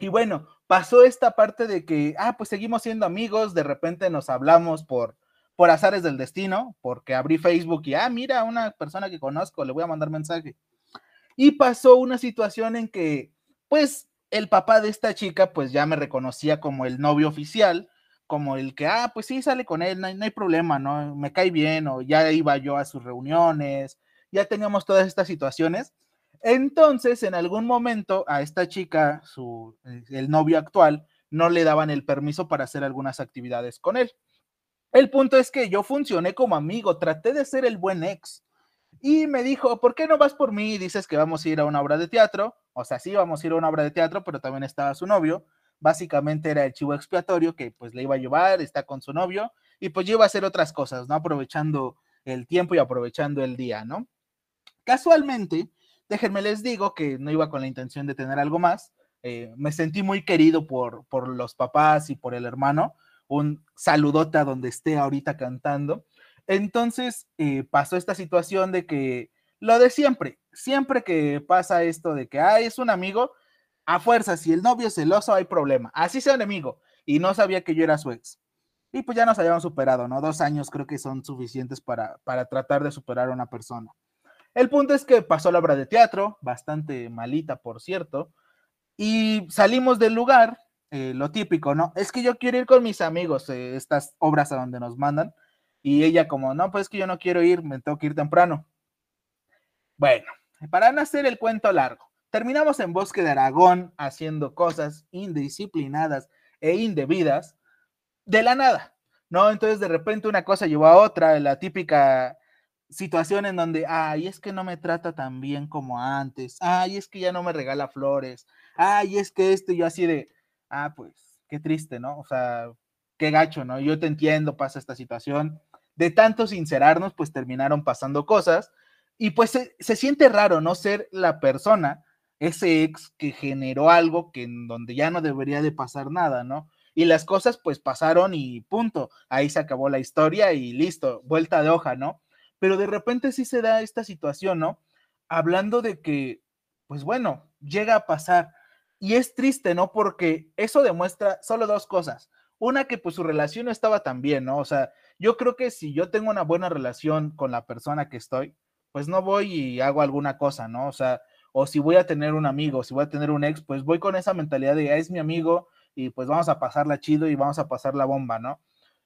Y bueno, pasó esta parte de que, ah, pues seguimos siendo amigos, de repente nos hablamos por, por azares del destino, porque abrí Facebook y, ah, mira, una persona que conozco, le voy a mandar mensaje. Y pasó una situación en que, pues, el papá de esta chica, pues ya me reconocía como el novio oficial, como el que, ah, pues sí, sale con él, no hay, problema, ¿no? Me cae bien, o ya iba yo a sus reuniones, ya teníamos todas estas situaciones. Entonces, en algún momento, a esta chica, su, el novio actual, no le daban el permiso para hacer algunas actividades con él. El punto es que yo funcioné como amigo, traté de ser el buen ex. Y me dijo, ¿por qué no vas por mí dices que vamos a ir a una obra de teatro? O sea, sí, vamos a ir a una obra de teatro, pero también estaba su novio. Básicamente era el chivo expiatorio que pues le iba a llevar, está con su novio y pues yo iba a hacer otras cosas, ¿no? Aprovechando el tiempo y aprovechando el día, ¿no? Casualmente, déjenme les digo que no iba con la intención de tener algo más. Eh, me sentí muy querido por, por los papás y por el hermano. Un saludote a donde esté ahorita cantando. Entonces eh, pasó esta situación de que lo de siempre, siempre que pasa esto de que ah, es un amigo, a fuerza, si el novio es celoso, hay problema. Así sea un amigo. Y no sabía que yo era su ex. Y pues ya nos habíamos superado, ¿no? Dos años creo que son suficientes para, para tratar de superar a una persona. El punto es que pasó la obra de teatro, bastante malita, por cierto, y salimos del lugar, eh, lo típico, ¿no? Es que yo quiero ir con mis amigos, eh, estas obras a donde nos mandan, y ella como, no, pues es que yo no quiero ir, me tengo que ir temprano. Bueno, para no hacer el cuento largo, terminamos en Bosque de Aragón haciendo cosas indisciplinadas e indebidas de la nada, ¿no? Entonces de repente una cosa llevó a otra, la típica situación en donde, ay, es que no me trata tan bien como antes, ay, es que ya no me regala flores, ay, es que esto, yo así de, ah, pues, qué triste, ¿no? O sea, qué gacho, ¿no? Yo te entiendo, pasa esta situación, de tanto sincerarnos, pues terminaron pasando cosas y pues se, siente raro no ser la persona, ese ex que generó algo que en donde ya no debería de pasar nada, ¿no? Y las cosas pues pasaron y punto, ahí se acabó la historia y listo, vuelta de hoja, ¿no? Pero de repente sí se da esta situación, ¿no? Hablando de que, pues bueno, llega a pasar. Y es triste, ¿no? Porque eso demuestra solo dos cosas. Una, que pues su relación no estaba tan bien, ¿no? O sea, yo creo que si yo tengo una buena relación con la persona que estoy, pues no voy y hago alguna cosa, ¿no? O sea, o si voy a tener un amigo, si voy a tener un ex, pues voy con esa mentalidad de, ah, es mi amigo y pues vamos a pasarla chido y vamos a pasar la bomba, ¿no?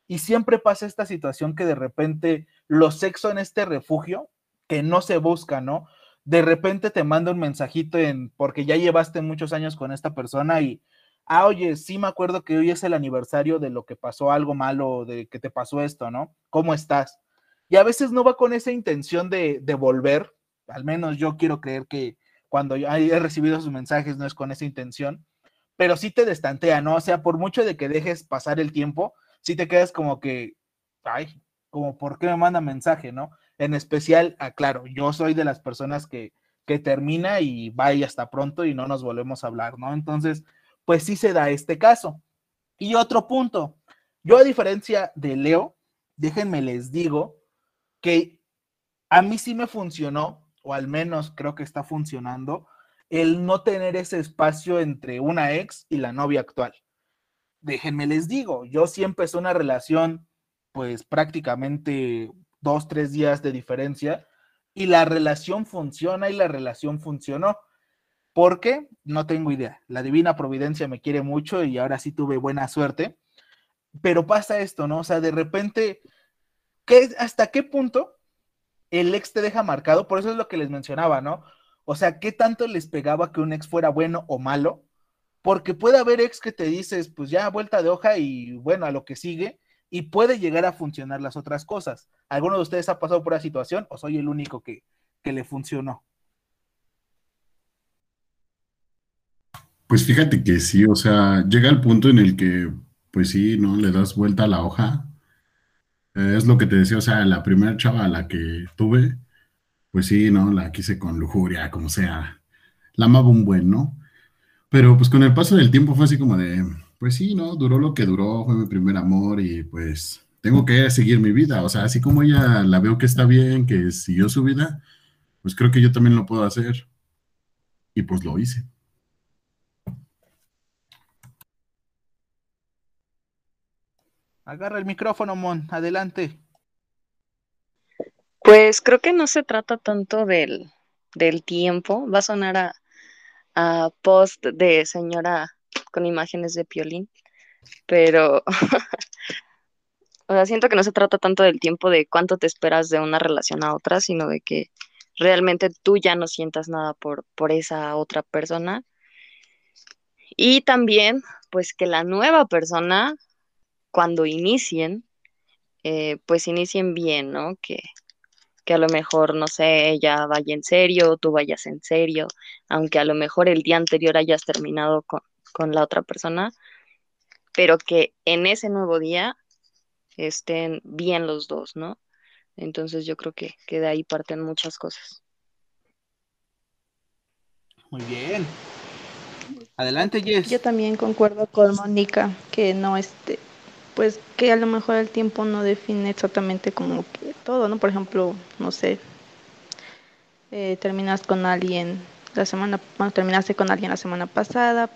Y siempre pasa esta situación que de repente lo sexo en este refugio, que no se busca, ¿no? De repente te manda un mensajito en, porque ya llevaste muchos años con esta persona y, ah, oye, sí me acuerdo que hoy es el aniversario de lo que pasó algo malo, de que te pasó esto, ¿no? ¿Cómo estás? Y a veces no va con esa intención de, de volver, al menos yo quiero creer que cuando he recibido sus mensajes no es con esa intención, pero sí te destantea, ¿no? O sea, por mucho de que dejes pasar el tiempo, sí te quedas como que, ay, como, ¿por qué me manda mensaje, no? En especial, aclaro, yo soy de las personas que, que termina y vaya hasta pronto y no nos volvemos a hablar, ¿no? Entonces, pues sí se da este caso. Y otro punto, yo a diferencia de Leo, déjenme les digo que a mí sí me funcionó, o al menos creo que está funcionando, el no tener ese espacio entre una ex y la novia actual. Déjenme les digo, yo sí empecé una relación, pues prácticamente dos, tres días de diferencia, y la relación funciona y la relación funcionó. ¿Por qué? No tengo idea. La divina providencia me quiere mucho y ahora sí tuve buena suerte. Pero pasa esto, ¿no? O sea, de repente, ¿qué, ¿hasta qué punto el ex te deja marcado? Por eso es lo que les mencionaba, ¿no? O sea, ¿qué tanto les pegaba que un ex fuera bueno o malo? Porque puede haber ex que te dices, pues ya vuelta de hoja y bueno, a lo que sigue, y puede llegar a funcionar las otras cosas. ¿Alguno de ustedes ha pasado por la situación o soy el único que, que le funcionó? Pues fíjate que sí, o sea, llega el punto en el que, pues sí, ¿no? Le das vuelta a la hoja. Eh, es lo que te decía, o sea, la primera chava a la que tuve, pues sí, ¿no? La quise con lujuria, como sea. La amaba un buen, ¿no? Pero pues con el paso del tiempo fue así como de, pues sí, ¿no? Duró lo que duró, fue mi primer amor y pues tengo que seguir mi vida. O sea, así como ella la veo que está bien, que siguió su vida, pues creo que yo también lo puedo hacer. Y pues lo hice. Agarra el micrófono, Mon, adelante. Pues creo que no se trata tanto del, tiempo, va a sonar a, a post de señora con imágenes de piolín, pero o sea, siento que no se trata tanto del tiempo de cuánto te esperas de una relación a otra, sino de que realmente tú ya no sientas nada por, por esa otra persona. Y también, pues que la nueva persona cuando inicien, eh, pues inicien bien, ¿no? Que, que a lo mejor, no sé, ella vaya en serio, tú vayas en serio, aunque a lo mejor el día anterior hayas terminado con, con la otra persona, pero que en ese nuevo día estén bien los dos, ¿no? Entonces yo creo que, que de ahí parten muchas cosas. Muy bien. Adelante, Jess. Yo también concuerdo con Mónica que no este, pues que a lo mejor el tiempo no define exactamente como que todo, ¿no? Por ejemplo, no sé, eh, terminas con alguien la semana, bueno, terminaste con alguien la semana pasada,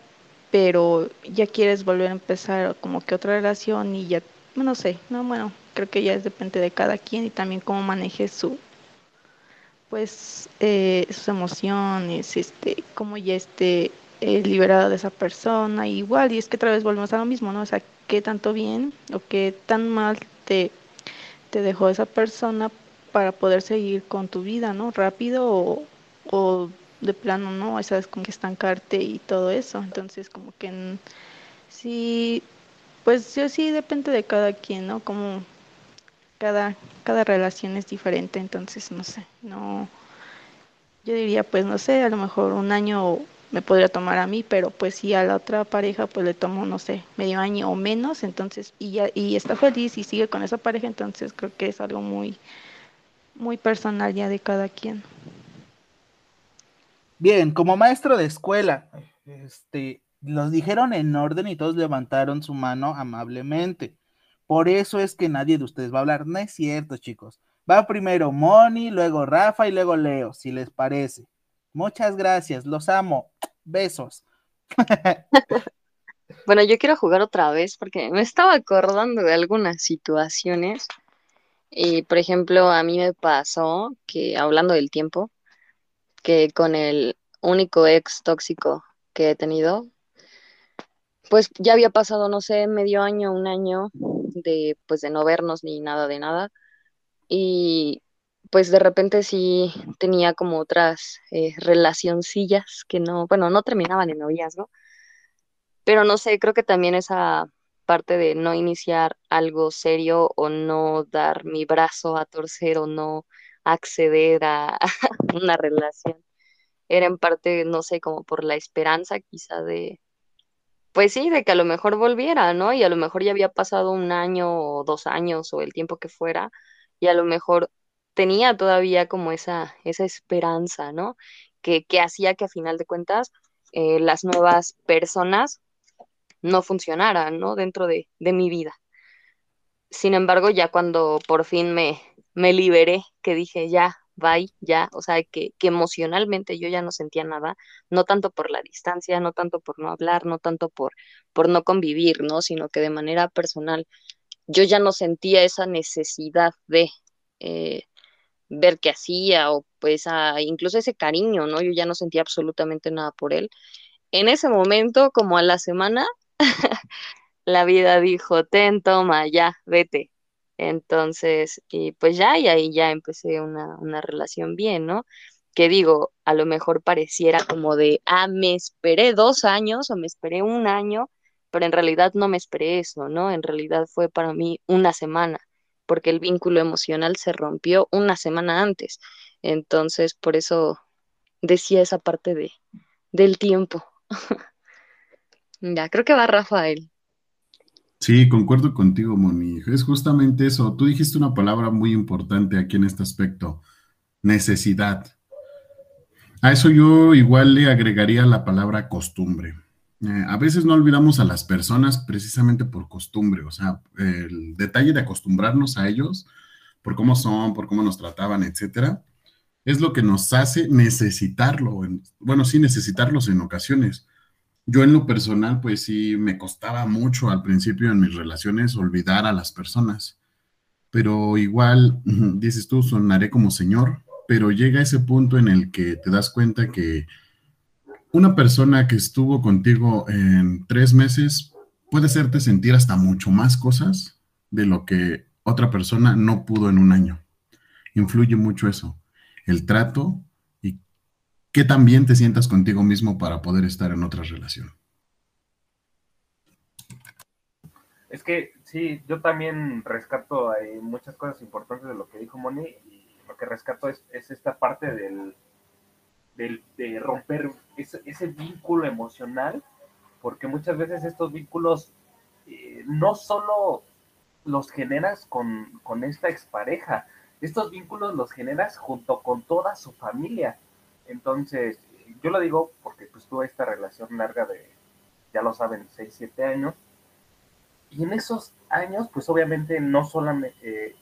pero ya quieres volver a empezar como que otra relación y ya, no sé, no, bueno, creo que ya es depende de cada quien y también cómo maneje su, pues, eh, sus emociones, este, cómo ya esté eh, liberada de esa persona, igual, y es que otra vez volvemos a lo mismo, ¿no? O sea, qué tanto bien o qué tan mal te, te dejó esa persona para poder seguir con tu vida, ¿no? Rápido o, o de plano, ¿no? Esa es como que estancarte y todo eso. Entonces, como que sí, pues yo sí depende de cada quien, ¿no? Como cada, cada relación es diferente, entonces no sé, no, yo diría pues no sé, a lo mejor un año me podría tomar a mí, pero pues si a la otra pareja pues le tomo, no sé, medio año o menos, entonces, y ya, y está feliz y sigue con esa pareja, entonces creo que es algo muy, muy personal ya de cada quien. Bien, como maestro de escuela, este, los dijeron en orden y todos levantaron su mano amablemente. Por eso es que nadie de ustedes va a hablar. No es cierto, chicos. Va primero Moni, luego Rafa y luego Leo, si les parece. Muchas gracias, los amo. Besos. bueno, yo quiero jugar otra vez porque me estaba acordando de algunas situaciones. Y, por ejemplo, a mí me pasó que, hablando del tiempo, que con el único ex tóxico que he tenido, pues ya había pasado, no sé, medio año, un año de, pues, de no vernos ni nada de nada. Y pues de repente sí tenía como otras eh, relacioncillas que no, bueno, no terminaban en noviazgo, pero no sé, creo que también esa parte de no iniciar algo serio o no dar mi brazo a torcer o no acceder a una relación, era en parte, no sé, como por la esperanza quizá de, pues sí, de que a lo mejor volviera, ¿no? Y a lo mejor ya había pasado un año o dos años o el tiempo que fuera, y a lo mejor tenía todavía como esa, esa esperanza, ¿no? Que, que hacía que a final de cuentas eh, las nuevas personas no funcionaran, ¿no? Dentro de, de, mi vida. Sin embargo, ya cuando por fin me, me liberé, que dije, ya, bye, ya, o sea, que, que emocionalmente yo ya no sentía nada, no tanto por la distancia, no tanto por no hablar, no tanto por, por no convivir, ¿no? Sino que de manera personal yo ya no sentía esa necesidad de, eh, ver qué hacía o pues incluso ese cariño, ¿no? Yo ya no sentía absolutamente nada por él. En ese momento, como a la semana, la vida dijo, ten, toma, ya, vete. Entonces, y pues ya, y ahí ya empecé una, una relación bien, ¿no? Que digo, a lo mejor pareciera como de, ah, me esperé dos años o me esperé un año, pero en realidad no me esperé eso, ¿no? En realidad fue para mí una semana porque el vínculo emocional se rompió una semana antes. Entonces, por eso decía esa parte de, del tiempo. ya, creo que va Rafael. Sí, concuerdo contigo, Moni. Es justamente eso. Tú dijiste una palabra muy importante aquí en este aspecto, necesidad. A eso yo igual le agregaría la palabra costumbre. Eh, a veces no olvidamos a las personas precisamente por costumbre, o sea, el detalle de acostumbrarnos a ellos por cómo son, por cómo nos trataban, etcétera, es lo que nos hace necesitarlo. Bueno, sí, necesitarlos en ocasiones. Yo en lo personal, pues sí, me costaba mucho al principio en mis relaciones olvidar a las personas, pero igual, dices tú, sonaré como señor, pero llega ese punto en el que te das cuenta que una persona que estuvo contigo en tres meses puede hacerte sentir hasta mucho más cosas de lo que otra persona no pudo en un año. Influye mucho eso, el trato que también te sientas contigo mismo para poder estar en otra relación. Es que sí, yo también rescato hay muchas cosas importantes de lo que dijo Moni y me que rescato es, esta parte del, de romper ese, vínculo emocional, porque muchas veces estos vínculos eh, no solo los generas con, con esta expareja, estos vínculos los generas junto con toda su familia. Entonces, yo lo digo porque pues tuve esta relación larga de, ya lo saben, 6, 7 años. Y en esos años, pues obviamente no solamente, eh,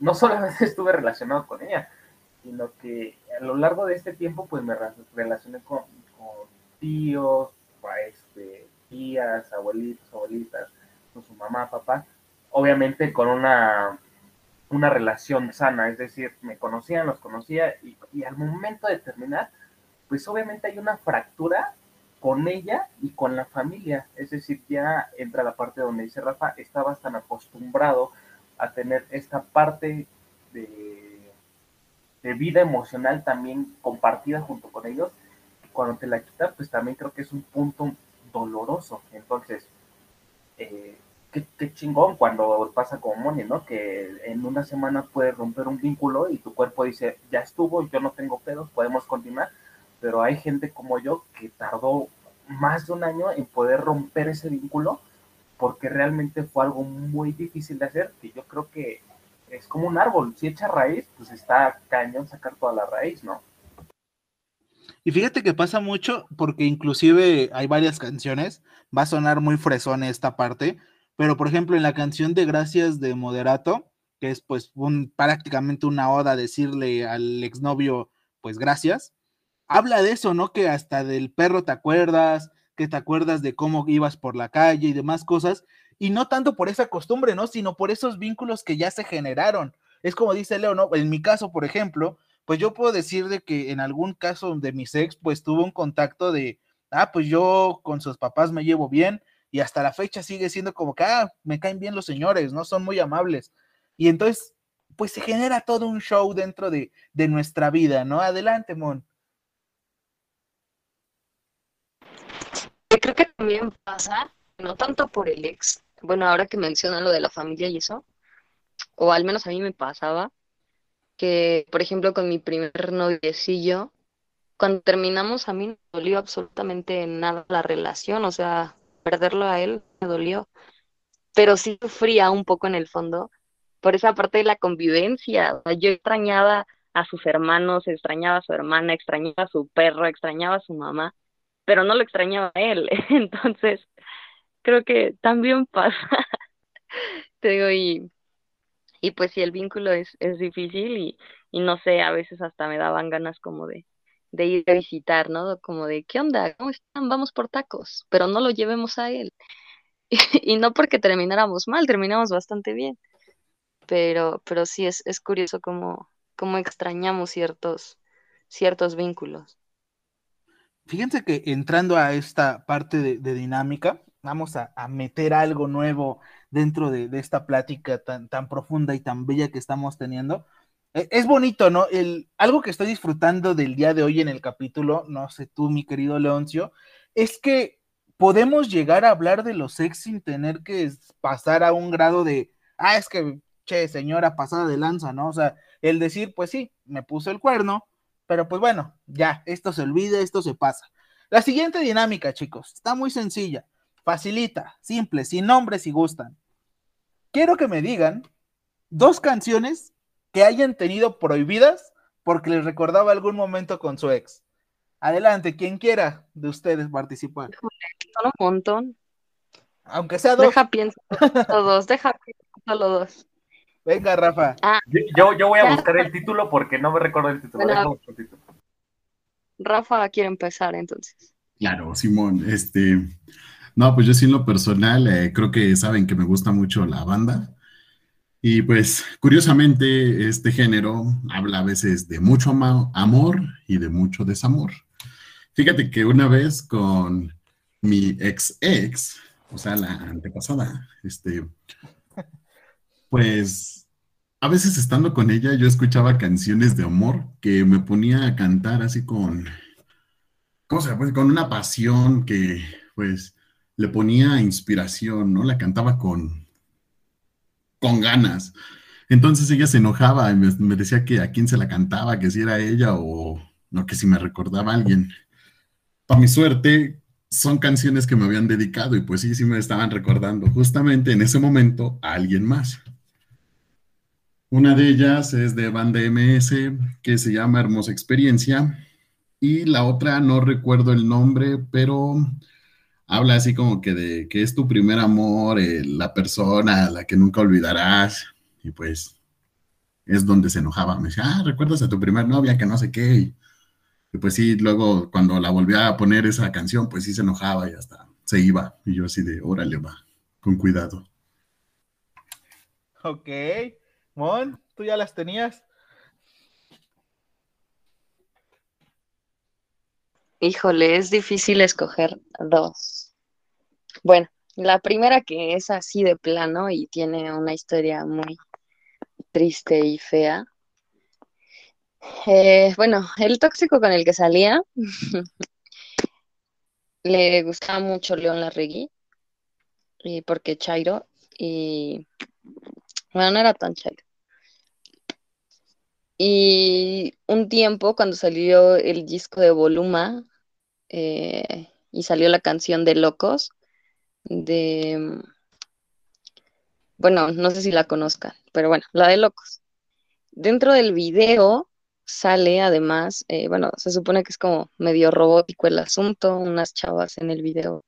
no solamente estuve relacionado con ella, sino que a lo largo de este tiempo, pues me relacioné con, tíos, este, tías, abuelitos, abuelitas, con su mamá, papá, obviamente con una, una relación sana, es decir, me conocían, los conocía, y, al momento de terminar, pues obviamente hay una fractura con ella y con la familia. Es decir, ya entra la parte donde dice Rafa, estabas tan acostumbrado a tener esta parte de, de vida emocional también compartida junto con ellos. Cuando te la quitan, pues también creo que es un punto doloroso. Entonces, eh, qué, qué, chingón cuando pasa como Moni, ¿no? Que en una semana puedes romper un vínculo y tu cuerpo dice, ya estuvo, yo no tengo pedos, podemos continuar pero hay gente como yo que tardó más de un año en poder romper ese vínculo porque realmente fue algo muy difícil de hacer, que yo creo que es como un árbol, si echa raíz, pues está cañón sacar toda la raíz, ¿no? Y fíjate que pasa mucho porque inclusive hay varias canciones, va a sonar muy fresón esta parte, pero por ejemplo en la canción de Gracias de Moderato, que es pues un, prácticamente una oda decirle al exnovio pues gracias, habla de eso, ¿no? Que hasta del perro te acuerdas, que te acuerdas de cómo ibas por la calle y demás cosas, y no tanto por esa costumbre, ¿no? Sino por esos vínculos que ya se generaron. Es como dice Leo, ¿no? En mi caso, por ejemplo, pues yo puedo decir de que en algún caso de mi ex, pues tuvo un contacto de, ah, pues yo con sus papás me llevo bien, y hasta la fecha sigue siendo como que, ah, me caen bien los señores, ¿no? Son muy amables. Y entonces, pues se genera todo un show dentro de, de nuestra vida, ¿no? Adelante, Mon. creo que también pasa, no tanto por el ex, bueno, ahora que mencionan lo de la familia y eso, o al menos a mí me pasaba, que por ejemplo con mi primer noviecillo, cuando terminamos a mí no dolió absolutamente nada la relación, o sea, perderlo a él me dolió, pero sí sufría un poco en el fondo por esa parte de la convivencia, yo extrañaba a sus hermanos, extrañaba a su hermana, extrañaba a su perro, extrañaba a su mamá, pero no lo extrañaba a él. Entonces, creo que también pasa. Te digo, y, y pues si el vínculo es, es difícil y, y no sé, a veces hasta me daban ganas como de, de ir a visitar, ¿no? Como de, ¿qué onda? ¿Cómo están? Vamos por tacos, pero no lo llevemos a él. Y, no porque termináramos mal, terminamos bastante bien. Pero, pero sí es, es curioso cómo, cómo extrañamos ciertos, ciertos vínculos. Fíjense que entrando a esta parte de, dinámica, vamos a, meter algo nuevo dentro de, esta plática tan, tan, profunda y tan bella que estamos teniendo. E, es bonito, ¿no? El, algo que estoy disfrutando del día de hoy en el capítulo, no sé tú, mi querido Leoncio, es que podemos llegar a hablar de los sex sin tener que pasar a un grado de, ah, es que, che, señora pasada de lanza, ¿no? O sea, el decir, pues sí, me puso el cuerno, pero pues bueno, ya, esto se olvida, esto se pasa. La siguiente dinámica, chicos, está muy sencilla, facilita, simple, sin nombre si gustan. Quiero que me digan dos canciones que hayan tenido prohibidas porque les recordaba algún momento con su ex. Adelante, quien quiera de ustedes participar. un montón. Aunque sea dos. Deja pienso dos, deja pienso solo dos. Venga, Rafa. Ah, yo, yo voy a buscar el título porque no me recuerdo el título. Rafa quiere empezar entonces. Claro, Simón. Este, no, pues yo sí en lo personal eh, creo que saben que me gusta mucho la banda. Y pues curiosamente este género habla a veces de mucho amor y de mucho desamor. Fíjate que una vez con mi ex ex, o sea, la antepasada, este, pues a veces estando con ella yo escuchaba canciones de amor que me ponía a cantar así con, ¿cómo se llama? Con una pasión que pues le ponía inspiración, ¿no? La cantaba con, con ganas. Entonces ella se enojaba y me, decía que a quién se la cantaba, que si era ella o no, que si me recordaba a alguien. Para mi suerte, son canciones que me habían dedicado y pues sí, sí me estaban recordando justamente en ese momento a alguien más. Una de ellas es de banda MS que se llama Hermosa Experiencia y la otra no recuerdo el nombre, pero habla así como que de que es tu primer amor, eh, la persona a la que nunca olvidarás y pues es donde se enojaba. Me decía, ah, ¿recuerdas a tu primer novia que no sé qué? Y, pues sí, luego cuando la volví a poner esa canción, pues sí se enojaba y hasta se iba. Y yo así de, órale, va, con cuidado. Ok. Mon, ¿tú ya las tenías? Híjole, es difícil escoger dos. Bueno, la primera que es así de plano y tiene una historia muy triste y fea. Eh, bueno, el tóxico con el que salía le gustaba mucho León Larregui, y porque Chairo, y bueno, no era tan Chairo. Y un tiempo, cuando salió el disco de Voluma eh, y salió la canción de Locos, de bueno, no sé si la conozcan, pero bueno, la de Locos. Dentro del video sale además, eh, bueno, se supone que es como medio robótico el asunto, unas chavas en el video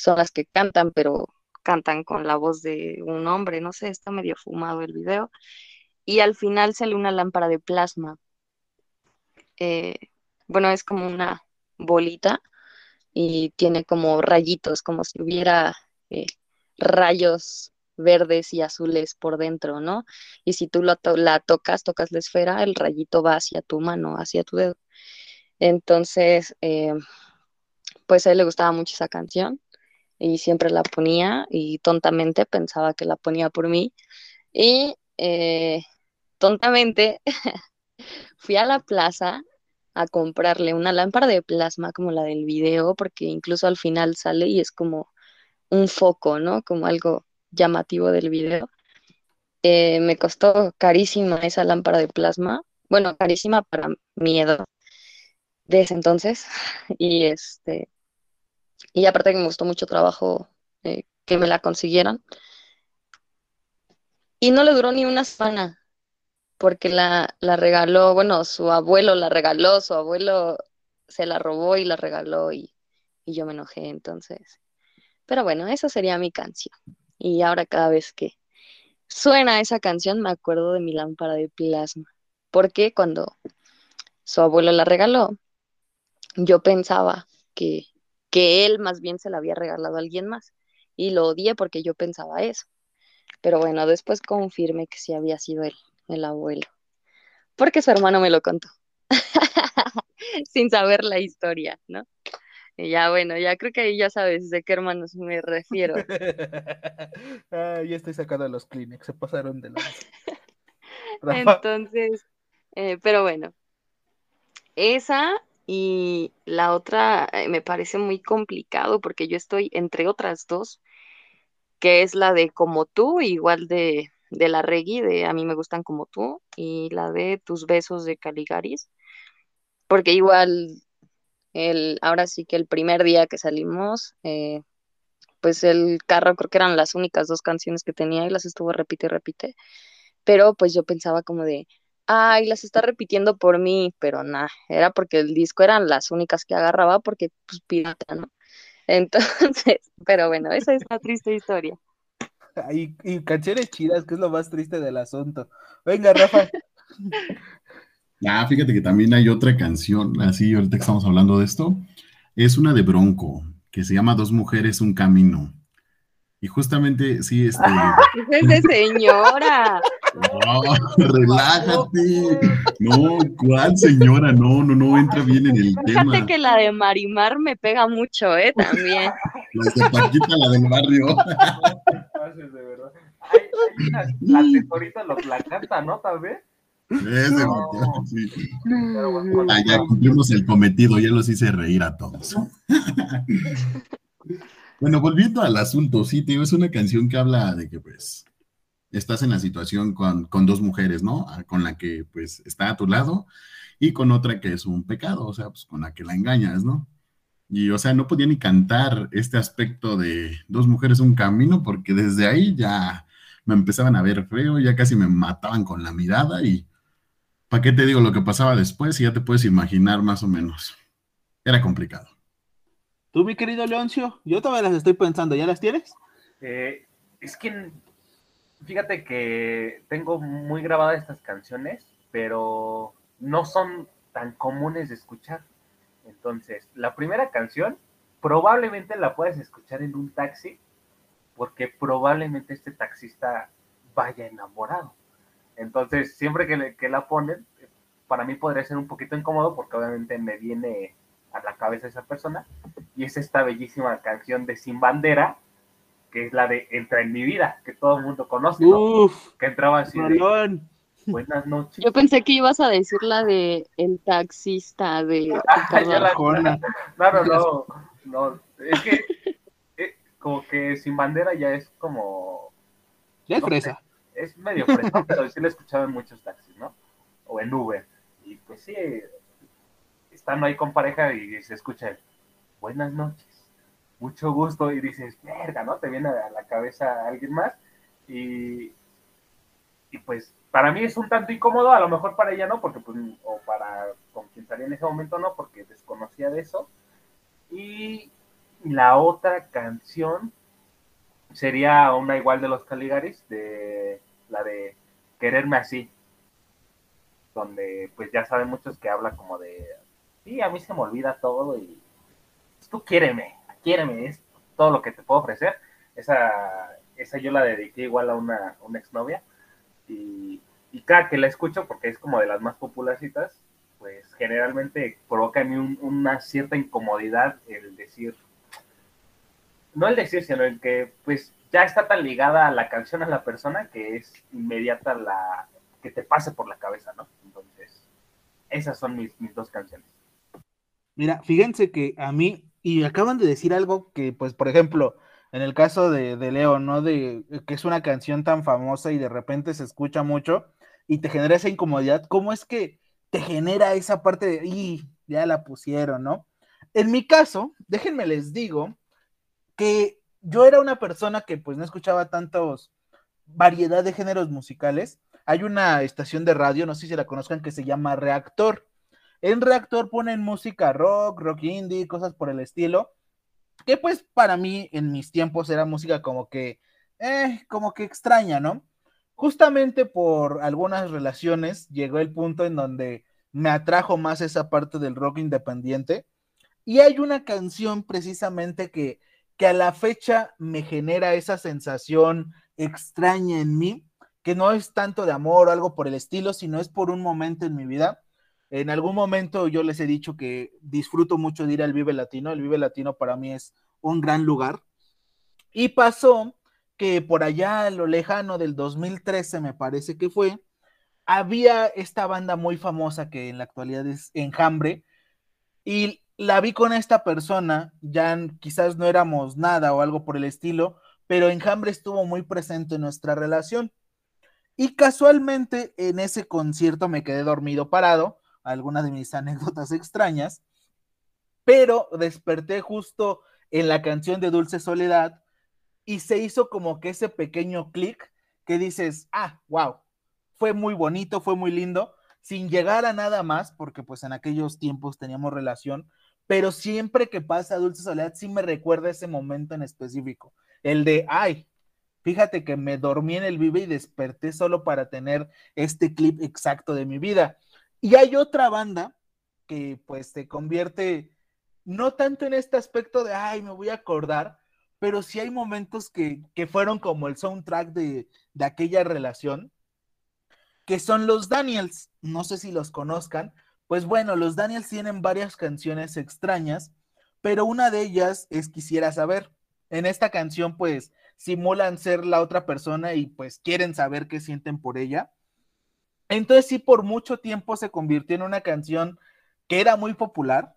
son las que cantan, pero cantan con la voz de un hombre, no sé, está medio fumado el video. Y al final sale una lámpara de plasma. Eh, bueno, es como una bolita y tiene como rayitos, como si hubiera eh, rayos verdes y azules por dentro, ¿no? Y si tú la tocas, tocas la esfera, el rayito va hacia tu mano, hacia tu dedo. Entonces, eh, pues a él le gustaba mucho esa canción y siempre la ponía y tontamente pensaba que la ponía por mí. Y eh, tontamente fui a la plaza a comprarle una lámpara de plasma como la del video, porque incluso al final sale y es como un foco, ¿no? Como algo llamativo del video. Eh, me costó carísima esa lámpara de plasma, bueno, carísima para miedo de ese entonces. Y este, y aparte que me gustó mucho trabajo eh, que me la consiguieran. Y no le duró ni una semana, porque la, la regaló, bueno, su abuelo la regaló, su abuelo se la robó y la regaló y, y yo me enojé entonces. Pero bueno, esa sería mi canción. Y ahora cada vez que suena esa canción me acuerdo de mi lámpara de plasma. Porque cuando su abuelo la regaló, yo pensaba que, que él más bien se la había regalado a alguien más. Y lo odié porque yo pensaba eso. Pero bueno, después confirmé que sí había sido él, el abuelo. Porque su hermano me lo contó. Sin saber la historia, ¿no? ya bueno, ya creo que ahí ya sabes de qué hermanos me refiero. ah, ya estoy sacando los Kleenex, se pasaron de los. Entonces, eh, pero bueno, esa y la otra eh, me parece muy complicado porque yo estoy entre otras dos, que es la de como tú, igual de, de la Reggae, de a mí me gustan como tú, y la de tus besos de Caligaris, porque igual el, ahora sí que el primer día que salimos, eh, pues el carro creo que eran las únicas dos canciones que tenía y las estuvo repite y repite. Pero pues yo pensaba como de, ay, las está repitiendo por mí, pero nada, era porque el disco eran las únicas que agarraba porque pues pirata, ¿no? Entonces, pero bueno, esa es una triste historia. Y, y canciones chidas, que es lo más triste del asunto. Venga, Rafa. Ah, fíjate que también hay otra canción, así ahorita que estamos hablando de esto, es una de Bronco, que se llama Dos Mujeres, un Camino. Y justamente, sí, este... es de señora! No, relájate. No, ¿cuál señora? No, no, no, entra bien en el tema. Fíjate que la de Marimar me pega mucho, ¿eh? También. La de Paquita, la del barrio. La tesorita los la canta, ¿no? Tal vez. Ese, ah, ya cumplimos el cometido, ya los hice reír a todos. bueno, volviendo al asunto, sí, tío, es una canción que habla de que, pues, estás en la situación con, con, dos mujeres, ¿no? Ah, con la que pues está a tu lado y con otra que es un pecado, o sea, pues con la que la engañas, ¿no? Y o sea, no podía ni cantar este aspecto de dos mujeres un camino porque desde ahí ya me empezaban a ver feo, ya casi me mataban con la mirada y ¿para qué te digo lo que pasaba después? Y ya te puedes imaginar más o menos. Era complicado. Tú, mi querido Leoncio, yo todavía las estoy pensando, ¿ya las tienes? Eh, es que fíjate que tengo muy grabadas estas canciones, pero no son tan comunes de escuchar. Entonces, la primera canción probablemente la puedes escuchar en un taxi, porque probablemente este taxista vaya enamorado. Entonces, siempre que, la ponen, para mí podría ser un poquito incómodo, porque obviamente me viene a la cabeza esa persona, y es esta bellísima canción de Sin Bandera, que es la de Entra en mi vida, que todo el mundo conoce, que entraba así. Buenas noches. Yo pensé que ibas a decir la de El taxista de No, no, no, no. Es que como que Sin Bandera ya es como... Ya es fresa. es medio fresa, pero sí lo he escuchado en muchos taxis, ¿no? O en Uber. Y pues sí, estando ahí con pareja y se escucha Buenas noches mucho gusto y dices, verga, ¿no? Te viene a la cabeza alguien más y, y pues para mí es un tanto incómodo, a lo mejor para ella no, porque pues, o para con quien estaría en ese momento no, porque desconocía de eso. Y la otra canción sería una igual de los Caligaris, de la de Quererme así, donde pues ya saben muchos que habla como de, sí, a mí se me olvida todo y pues, tú quiéreme, quiéreme, es todo lo que te puedo ofrecer. Esa, esa yo la dediqué igual a una, exnovia. Y, y cada que la escucho, porque es como de las más popularcitas, pues generalmente provoca en mí una cierta incomodidad el decir, no el decir, sino el que pues ya está tan ligada a la canción a la persona que es inmediata la que te pase por la cabeza, ¿no? Entonces, esas son mis, mis dos canciones. Mira, fíjense que a mí y acaban de decir algo que, pues, por ejemplo, en el caso de, Leo, ¿no? De que es una canción tan famosa y de repente se escucha mucho y te genera esa incomodidad, ¿cómo es que te genera esa parte de, y ya la pusieron, ¿no? En mi caso, déjenme les digo que yo era una persona que pues no escuchaba tantos variedad de géneros musicales. Hay una estación de radio, no sé si la conozcan, que se llama Reactor. En Reactor ponen música rock, rock indie, cosas por el estilo, que pues para mí en mis tiempos era música como que, eh, como que extraña, ¿no? Justamente por algunas relaciones llegó el punto en donde me atrajo más esa parte del rock independiente. Y hay una canción precisamente que, que a la fecha me genera esa sensación extraña en mí, que no es tanto de amor o algo por el estilo, sino es por un momento en mi vida en algún momento yo les he dicho que disfruto mucho de ir al Vive Latino. El Vive Latino para mí es un gran lugar. Y pasó que por allá a lo lejano del 2013, me parece que fue, había esta banda muy famosa que en la actualidad es Enjambre. Y la vi con esta persona, ya quizás no éramos nada o algo por el estilo, pero Enjambre estuvo muy presente en nuestra relación. Y casualmente en ese concierto me quedé dormido parado algunas de mis anécdotas extrañas, pero desperté justo en la canción de Dulce Soledad y se hizo como que ese pequeño clic que dices, ah, wow, fue muy bonito, fue muy lindo, sin llegar a nada más, porque pues en aquellos tiempos teníamos relación, pero siempre que pasa Dulce Soledad sí me recuerda ese momento en específico, el de, ay, fíjate que me dormí en el vive y desperté solo para tener este clip exacto de mi vida. Y hay otra banda que pues se convierte no tanto en este aspecto de, ay, me voy a acordar, pero sí hay momentos que, fueron como el soundtrack de, de aquella relación, que son los Daniels. No sé si los conozcan. Pues bueno, los Daniels tienen varias canciones extrañas, pero una de ellas es Quisiera saber. En esta canción pues simulan ser la otra persona y pues quieren saber qué sienten por ella. Entonces sí, por mucho tiempo se convirtió en una canción que era muy popular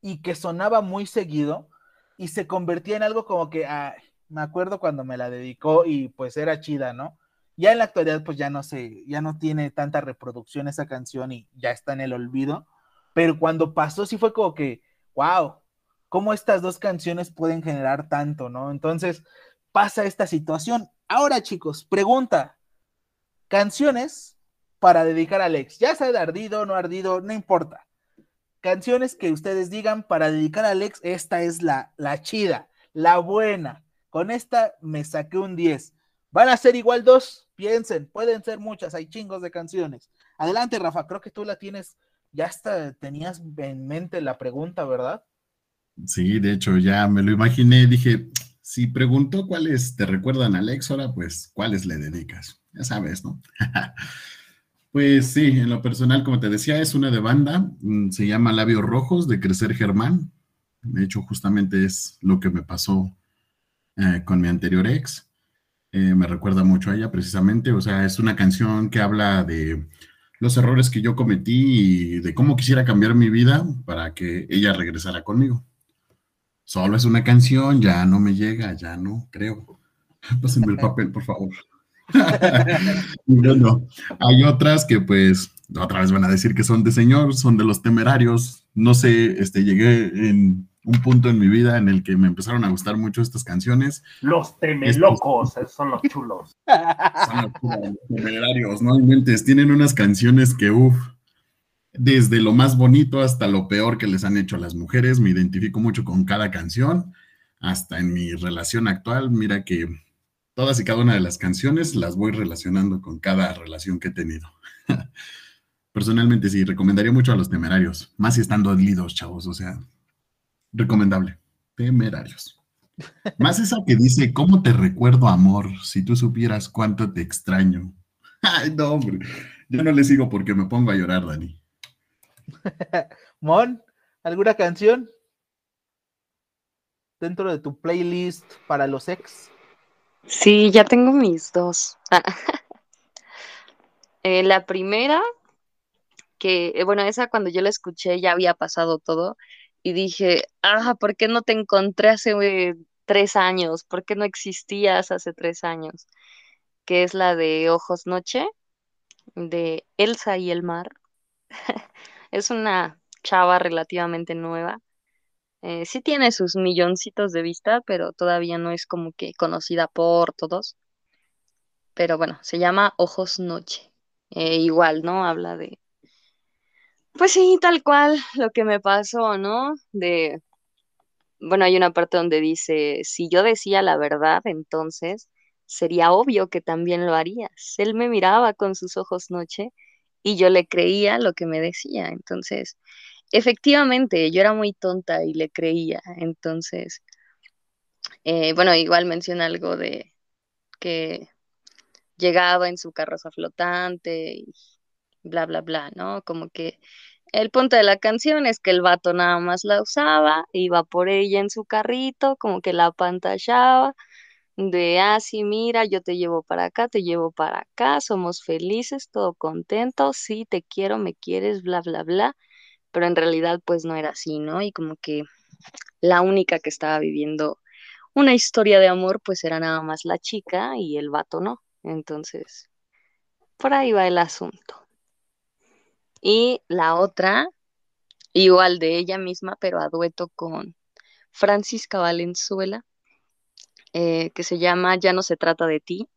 y que sonaba muy seguido y se convertía en algo como que, me acuerdo cuando me la dedicó y pues era chida, ¿no? Ya en la actualidad, pues ya no sé, ya no tiene tanta reproducción esa canción y ya está en el olvido. Pero cuando pasó, sí fue como que, wow, cómo estas dos canciones pueden generar tanto, ¿no? Entonces pasa esta situación. Ahora, chicos, pregunta: canciones para dedicar a Alex, ya sea de ardido, no ardido, no importa. Canciones que ustedes digan para dedicar a Alex, esta es la, la chida, la buena. Con esta me saqué un 10. Van a ser igual dos, piensen, pueden ser muchas, hay chingos de canciones. Adelante, Rafa, creo que tú la tienes, ya hasta tenías en mente la pregunta, ¿verdad? Sí, de hecho ya me lo imaginé, dije, si pregunto cuáles te recuerdan a Alex, pues cuáles le dedicas, ya sabes, ¿no? pues sí, en lo personal, como te decía, es una de banda, mm, se llama Labios Rojos de Crecer Germán, de hecho justamente es lo que me pasó eh, con mi anterior ex. Eh, me recuerda mucho a ella precisamente, o sea, es una canción que habla de los errores que yo cometí y de cómo quisiera cambiar mi vida para que ella regresara conmigo. Solo es una canción, ya no me llega, ya no creo. Pásenme el papel, por favor. bueno, hay otras que pues otra vez van a decir que son de señor, son de los temerarios. No sé, este, llegué en un punto en mi vida en el que me empezaron a gustar mucho estas canciones. Los temelocos, esos son los chulos. Son los, temerarios, no inventes, tienen unas canciones que, uff, desde lo más bonito hasta lo peor que les han hecho a las mujeres, me identifico mucho con cada canción, hasta en mi relación actual, mira que todas y cada una de las canciones las voy relacionando con cada relación que he tenido. Personalmente sí, recomendaría mucho a los temerarios, más si están dolidos, chavos, o sea, Recomendable. Temerarios. Más esa que dice, ¿cómo te recuerdo, amor? Si tú supieras cuánto te extraño. Ay, no, hombre. Yo no le sigo porque me pongo a llorar, Dani. Mon, ¿alguna canción? Dentro de tu playlist para los ex. Sí, ya tengo mis dos. Eh, la primera, que, eh, bueno, esa cuando yo la escuché ya había pasado todo y dije, ah, ¿por qué no te encontré hace tres años? ¿Por qué no existías hace tres años? Que es la de Ojos Noche, de Elsa y el mar. es una chava relativamente nueva. Eh, sí tiene sus milloncitos de vista, pero todavía no es como que conocida por todos. Pero bueno, se llama Ojos Noche. Eh, igual, ¿no? Habla de, pues sí, tal cual lo que me pasó, ¿no? De, bueno, hay una parte donde dice, si yo decía la verdad, entonces sería obvio que también lo harías. Él me miraba con sus ojos noche y yo le creía lo que me decía. Entonces, efectivamente, yo era muy tonta y le creía. Entonces, eh, bueno, igual menciona algo de que llegaba en su carroza flotante y bla, bla, bla, ¿no? Como que el punto de la canción es que el vato nada más la usaba, iba por ella en su carrito, como que la pantallaba, de, ah, sí, mira, yo te llevo para acá, te llevo para acá, somos felices, todo contento, sí, te quiero, me quieres, bla, bla, bla, pero en realidad pues no era así, ¿no? Y como que la única que estaba viviendo una historia de amor pues era nada más la chica y el vato no. Entonces, por ahí va el asunto. Y la otra, igual de ella misma, pero a dueto con Francisca Valenzuela, eh, que se llama Ya no se trata de ti.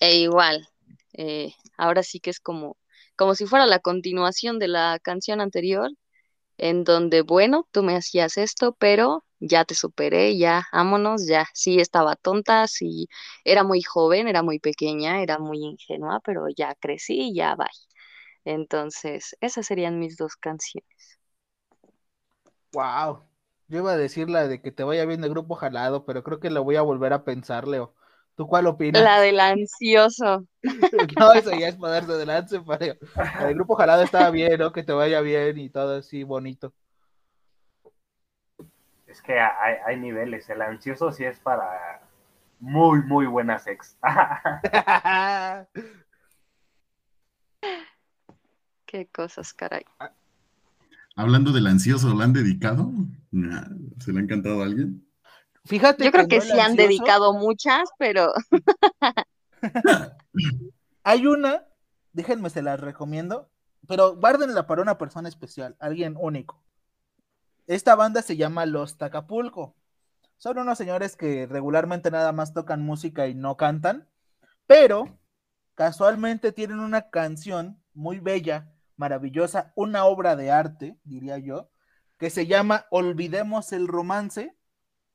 E igual, eh, ahora sí que es como, como si fuera la continuación de la canción anterior, en donde, bueno, tú me hacías esto, pero ya te superé, ya, vámonos, ya, sí estaba tonta, sí, era muy joven, era muy pequeña, era muy ingenua, pero ya crecí, ya, bye. Entonces, esas serían mis dos canciones. Wow. Yo iba a decir la de que te vaya bien el grupo jalado, pero creo que la voy a volver a pensar, Leo. ¿Tú cuál opinas? La del ansioso. no, eso ya es poderse del lance, El grupo jalado estaba bien, ¿no? Que te vaya bien y todo así bonito. Es que hay, hay niveles. El ansioso sí es para muy, muy buena sex. Qué cosas, caray. Hablando del ansioso, ¿lo han dedicado? ¿Se le ha encantado a alguien? Fíjate. Yo creo que, sí han dedicado muchas, pero. Hay una, déjenme se las recomiendo, pero guárdenla para una persona especial, alguien único. Esta banda se llama Los Tacapulco. Son unos señores que regularmente nada más tocan música y no cantan, pero casualmente tienen una canción muy bella, maravillosa, una obra de arte, diría yo, que se llama Olvidemos el romance,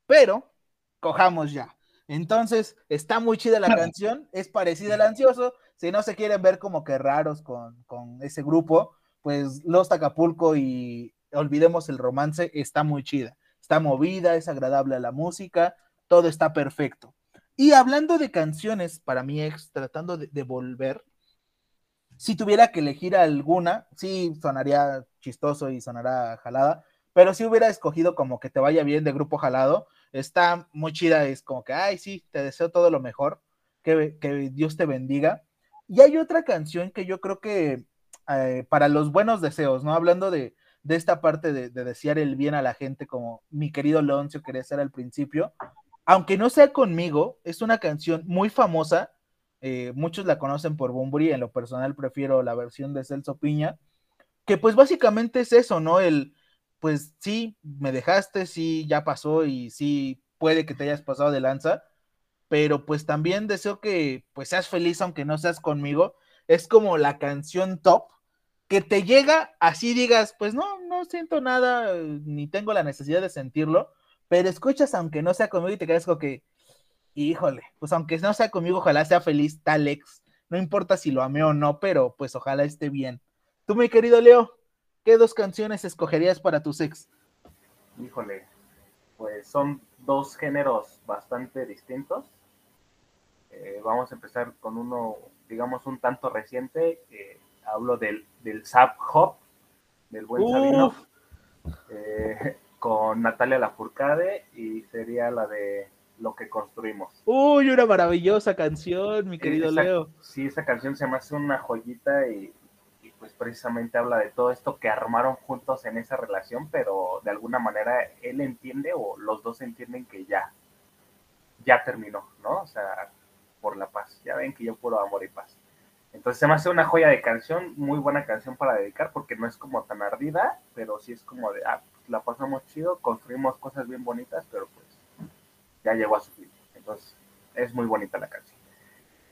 pero cojamos ya. Entonces, está muy chida la canción, es parecida al ansioso. Si no se quieren ver como que raros con, con ese grupo, pues Los Tacapulco y Olvidemos el romance está muy chida. Está movida, es agradable a la música, todo está perfecto. Y hablando de canciones para mi ex, tratando de, de volver, si tuviera que elegir alguna, sí sonaría chistoso y sonará jalada, pero si hubiera escogido como que te vaya bien de grupo jalado, está muy chida, es como que, ay, sí, te deseo todo lo mejor, que, que Dios te bendiga. Y hay otra canción que yo creo que eh, para los buenos deseos, ¿no? Hablando de, de esta parte de, de, desear el bien a la gente, como mi querido Leoncio quería hacer al principio, aunque no sea conmigo, es una canción muy famosa, eh, muchos la conocen por Bumburi, en lo personal prefiero la versión de Celso Piña, que pues básicamente es eso, ¿no? El, pues sí, me dejaste, sí, ya pasó y sí, puede que te hayas pasado de lanza, pero pues también deseo que pues seas feliz aunque no seas conmigo. Es como la canción top que te llega así digas, pues no, no siento nada, ni tengo la necesidad de sentirlo, pero escuchas aunque no sea conmigo y te quedas que, híjole, pues aunque no sea conmigo, ojalá sea feliz tal ex, no importa si lo amé o no, pero pues ojalá esté bien. Tú, mi querido Leo, ¿qué dos canciones escogerías para tu sex? Híjole, pues son dos géneros bastante distintos. Eh, vamos a empezar con uno, digamos, un tanto reciente. Eh, hablo del, del Zap Hop, del buen Uh. Sabino, eh, con Natalia Lafourcade y sería la de Lo que construimos. Uy, una maravillosa canción, mi querido Esa- Leo. Sí, esa canción se me hace una joyita y, y, pues precisamente habla de todo esto que armaron juntos en esa relación, pero de alguna manera él entiende o los dos entienden que ya, ya terminó, ¿no? O sea, por la paz. Ya ven que yo puro amor y paz. Entonces se me hace una joya de canción, muy buena canción para dedicar porque no es como tan ardida, pero sí es como de, ah, la pasamos chido, construimos cosas bien bonitas, pero pues ya llegó a su fin. Entonces es muy bonita la canción.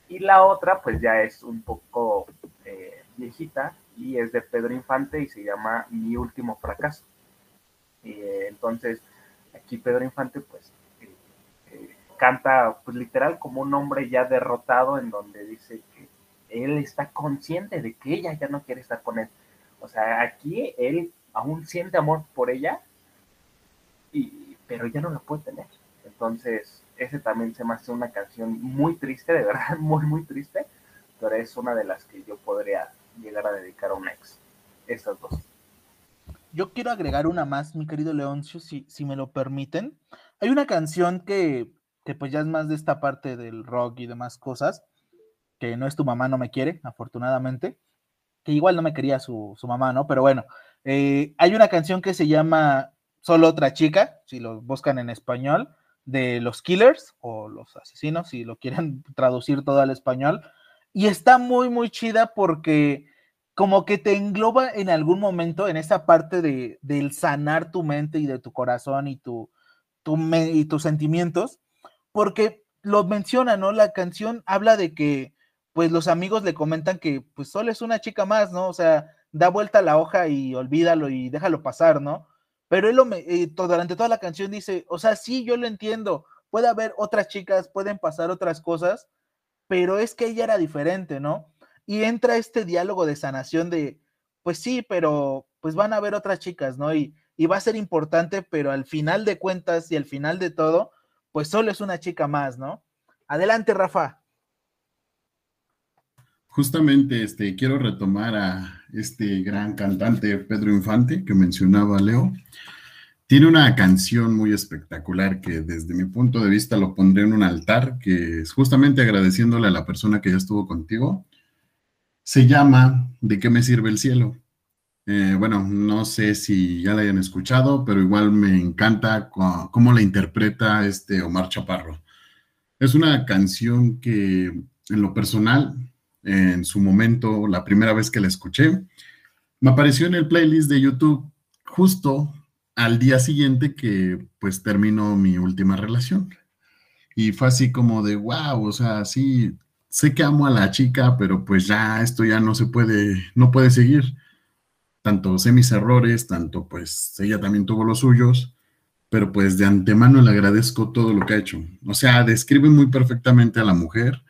Y la otra, pues ya es un poco eh, viejita y es de Pedro Infante y se llama Mi último fracaso. Eh, entonces, aquí Pedro Infante, pues, eh, eh, canta, pues literal, como un hombre ya derrotado, en donde dice que él está consciente de que ella ya no quiere estar con él. O sea, aquí él aún siente amor por ella, y, pero ya no la puede tener. Entonces, ese también se me hace una canción muy triste, de verdad, muy, muy triste, pero es una de las que yo podría llegar a dedicar a un ex. Esas dos. Yo quiero agregar una más, mi querido Leoncio, si, si me lo permiten. Hay una canción que, que pues ya es más de esta parte del rock y demás cosas, que no es tu mamá no me quiere, afortunadamente, que igual no me quería su, su mamá, ¿no? Pero bueno, eh, hay una canción que se llama Solo otra chica, si lo buscan en español, de los Killers o los asesinos, si lo quieren traducir todo al español, y está muy, muy chida porque como que te engloba en algún momento en esa parte de, del sanar tu mente y de tu corazón y, tu, tu me, y tus sentimientos, porque lo menciona, ¿no? La canción habla de que, pues los amigos le comentan que, pues solo es una chica más, ¿no? O sea, da vuelta la hoja y olvídalo y déjalo pasar, ¿no? Pero él lo, eh, todo, durante toda la canción dice, o sea, sí, yo lo entiendo, puede haber otras chicas, pueden pasar otras cosas, pero es que ella era diferente, ¿no? Y entra este diálogo de sanación de, pues sí, pero pues van a haber otras chicas, ¿no? Y, y va a ser importante, pero al final de cuentas y al final de todo, pues solo es una chica más, ¿no? Adelante, Rafa. Justamente este, quiero retomar a este gran cantante Pedro Infante que mencionaba Leo. Tiene una canción muy espectacular que desde mi punto de vista lo pondré en un altar, que es justamente agradeciéndole a la persona que ya estuvo contigo. Se llama ¿De qué me sirve el cielo? Eh, bueno, no sé si ya la hayan escuchado, pero igual me encanta cómo la interpreta este Omar Chaparro. Es una canción que en lo personal en su momento, la primera vez que la escuché, me apareció en el playlist de YouTube justo al día siguiente que pues terminó mi última relación. Y fue así como de, wow, o sea, sí, sé que amo a la chica, pero pues ya esto ya no se puede, no puede seguir. Tanto sé mis errores, tanto pues ella también tuvo los suyos, pero pues de antemano le agradezco todo lo que ha hecho. O sea, describe muy perfectamente a la mujer,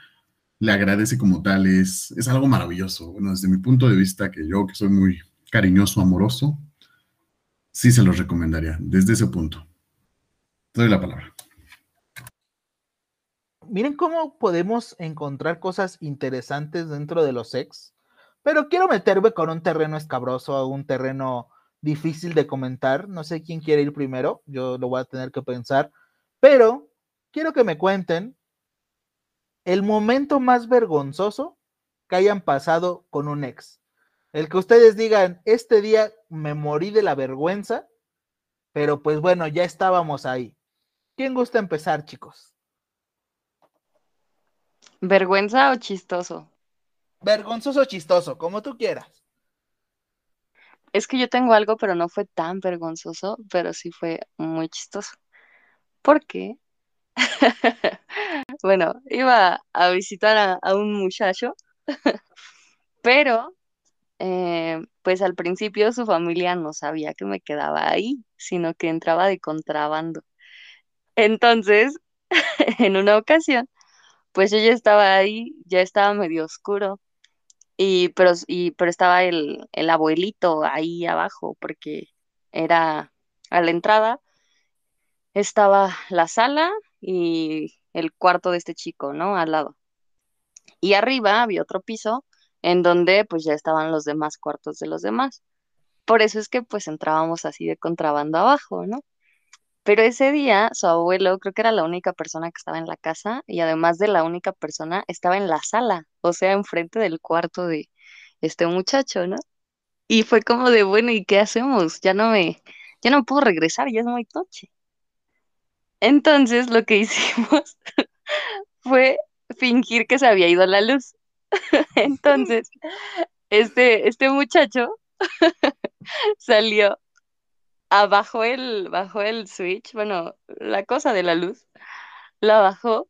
le agradece como tal, es, es algo maravilloso. Bueno, desde mi punto de vista, que yo que soy muy cariñoso, amoroso, sí se los recomendaría desde ese punto. Te doy la palabra. Miren cómo podemos encontrar cosas interesantes dentro de los ex, pero quiero meterme con un terreno escabroso, un terreno difícil de comentar. No sé quién quiere ir primero, yo lo voy a tener que pensar, pero quiero que me cuenten el momento más vergonzoso que hayan pasado con un ex. El que ustedes digan, este día me morí de la vergüenza, pero pues bueno, ya estábamos ahí. ¿Quién gusta empezar, chicos? ¿Vergüenza o chistoso? Vergonzoso o chistoso, como tú quieras. Es que yo tengo algo, pero no fue tan vergonzoso, pero sí fue muy chistoso. ¿Por qué? bueno, iba a visitar a, un muchacho, pero eh, pues al principio su familia no sabía que me quedaba ahí, sino que entraba de contrabando. Entonces, en una ocasión, pues yo ya estaba ahí, ya estaba medio oscuro, y pero, y, pero estaba el, el abuelito ahí abajo, porque era a la entrada, estaba la sala y el cuarto de este chico, ¿no? Al lado. Y arriba había otro piso en donde pues ya estaban los demás cuartos de los demás. Por eso es que pues entrábamos así de contrabando abajo, ¿no? Pero ese día su abuelo creo que era la única persona que estaba en la casa y además de la única persona estaba en la sala, o sea, enfrente del cuarto de este muchacho, ¿no? Y fue como de, bueno, ¿y qué hacemos? Ya no me, ya no puedo regresar, ya es muy noche. Entonces lo que hicimos fue fingir que se había ido la luz. Entonces, este, este muchacho salió abajo el, bajó el switch, bueno, la cosa de la luz, la bajó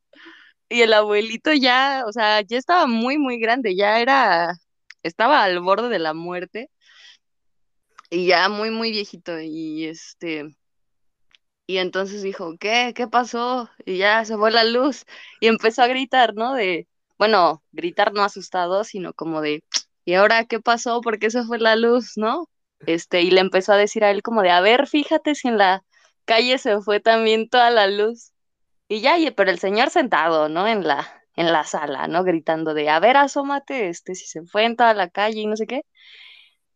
y el abuelito ya, o sea, ya estaba muy, muy grande, ya era, estaba al borde de la muerte y ya muy, muy viejito y este, y entonces dijo, ¿qué? ¿Qué pasó? Y ya se fue la luz y empezó a gritar, ¿no? De, bueno, gritar no asustado, sino como de, ¿y ahora qué pasó? ¿Por qué se fue la luz, no? Este, y le empezó a decir a él como de, a ver, fíjate si en la calle se fue también toda la luz. Y ya, pero el señor sentado, ¿no? En la, en la sala, ¿no? Gritando de, a ver, asómate, este, si se fue en toda la calle y no sé qué.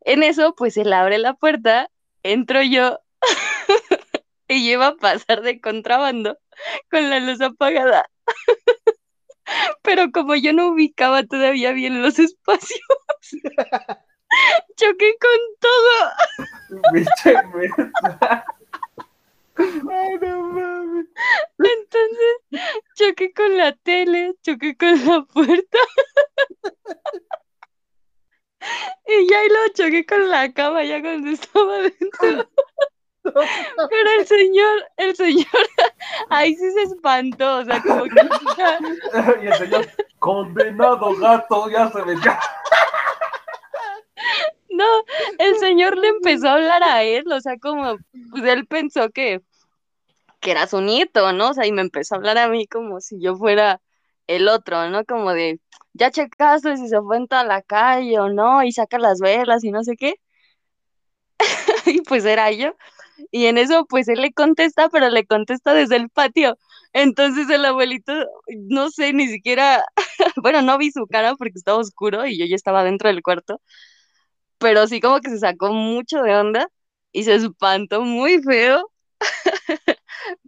En eso, pues él abre la puerta, entro yo y lleva a pasar de contrabando con la luz apagada. Pero como yo no ubicaba todavía bien los espacios, choqué con todo. Entonces, choqué con la tele, choqué con la puerta. Y ya y lo choqué con la cama ya cuando estaba dentro. Pero el señor, el señor, ahí sí se espantó, o sea, como que... y el señor, condenado gato, ya se metió. No, el señor le empezó a hablar a él, o sea, como, pues él pensó que, que era su nieto, ¿no? O sea, y me empezó a hablar a mí como si yo fuera el otro, ¿no? Como de, ya checaste si se fue en toda la calle o no, y saca las velas y no sé qué. y pues era yo. Y en eso, pues él le contesta, pero le contesta desde el patio. Entonces el abuelito, no sé, ni siquiera, bueno, no vi su cara porque estaba oscuro y yo ya estaba dentro del cuarto, pero sí como que se sacó mucho de onda y se espantó muy feo.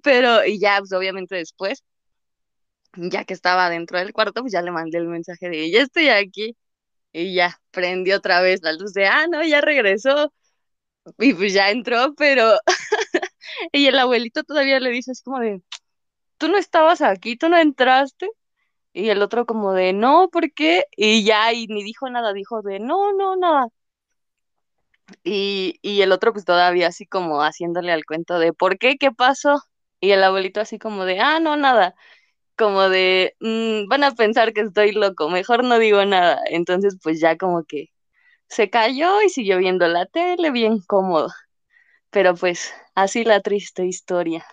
pero, y ya, pues obviamente después, ya que estaba dentro del cuarto, pues ya le mandé el mensaje de, ya estoy aquí. Y ya, prendió otra vez la luz de, ah, no, ya regresó. Y pues ya entró, pero y el abuelito todavía le dice así como de, tú no estabas aquí, tú no entraste. Y el otro como de, no, ¿por qué? Y ya, y ni dijo nada, dijo de, no, no, nada. Y, y el otro pues todavía así como haciéndole al cuento de, ¿por qué? ¿Qué pasó? Y el abuelito así como de, ah, no, nada. Como de, "Mm, van a pensar que estoy loco, mejor no digo nada. Entonces pues ya como que se cayó y siguió viendo la tele bien cómodo. Pero pues así la triste historia.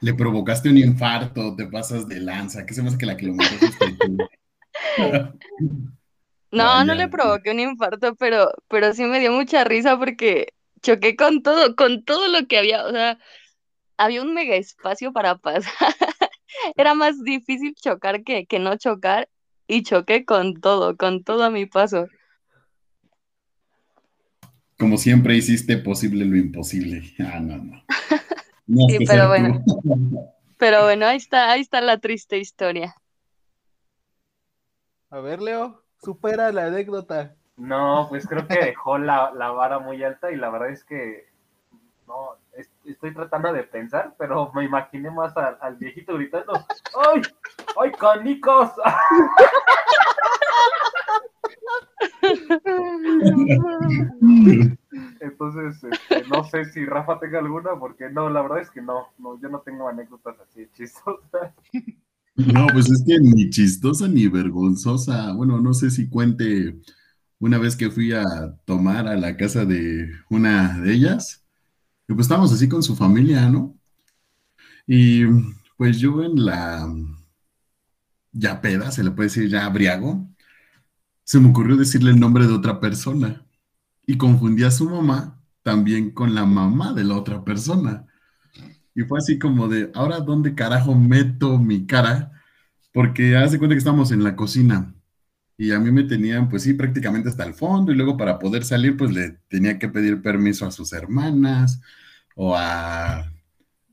Le provocaste un infarto, te pasas de lanza. ¿Qué se me hace que la tú? No, no Vaya. le provoqué un infarto, pero, pero sí me dio mucha risa porque choqué con todo, con todo lo que había, o sea, había un mega espacio para pasar. Era más difícil chocar que, que no chocar y choqué con todo, con todo a mi paso. Como siempre hiciste posible lo imposible. Ah, no, no. No Sí, pero bueno. Pero bueno, ahí está, ahí está la triste historia. A ver, Leo, supera la anécdota. No, pues creo que dejó la, la vara muy alta y la verdad es que no, estoy tratando de pensar, pero me imaginé más al, al viejito gritando, ¡ay! ¡ay, canicos! Entonces, este, no sé si Rafa tenga alguna, porque no, la verdad es que no, no yo no tengo anécdotas así chistosas. No, pues es que ni chistosa ni vergonzosa. Bueno, no sé si cuente una vez que fui a tomar a la casa de una de ellas, y pues estábamos así con su familia, ¿no? Y pues yo en la ya peda, se le puede decir ya briago, se me ocurrió decirle el nombre de otra persona y confundí a su mamá también con la mamá de la otra persona. Y fue así como de, ahora dónde carajo meto mi cara, porque haz de cuenta que estamos en la cocina y a mí me tenían, pues sí, prácticamente hasta el fondo y luego para poder salir, pues le tenía que pedir permiso a sus hermanas o a...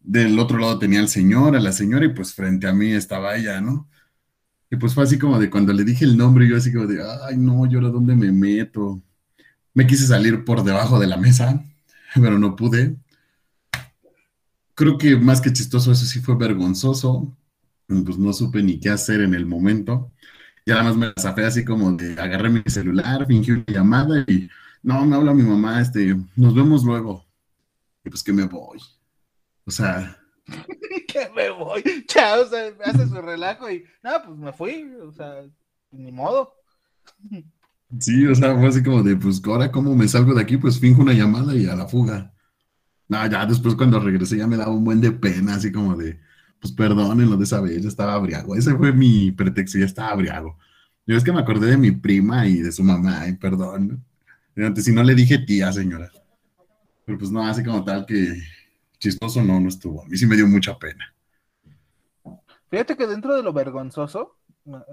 Del otro lado tenía al señor, a la señora y pues frente a mí estaba ella, ¿no? Y pues fue así como de cuando le dije el nombre, yo así como de, ay, no, ¿y ahora dónde me meto? Me quise salir por debajo de la mesa, pero no pude creo que más que chistoso, eso sí fue vergonzoso. Pues no supe ni qué hacer en el momento. Y además me zafé así como de agarré mi celular, fingí una llamada y no, me habla mi mamá, este, nos vemos luego. Y pues que me voy. O sea, que me voy. Chao, o sea, me hace su relajo y nada, pues me fui, o sea, ni modo. sí, o sea, fue así como de, pues ahora cómo me salgo de aquí, pues finjo una llamada y a la fuga. No, ya después cuando regresé ya me daba un buen de pena, así como de, pues perdónenlo de esa vez, yo estaba abriago. Ese fue mi pretexto, ya estaba abriago. Yo es que me acordé de mi prima y de su mamá, y perdón. Antes, si no le dije tía, señora. Pero pues no, así como tal que chistoso no, no estuvo. A mí sí me dio mucha pena. Fíjate que dentro de lo vergonzoso,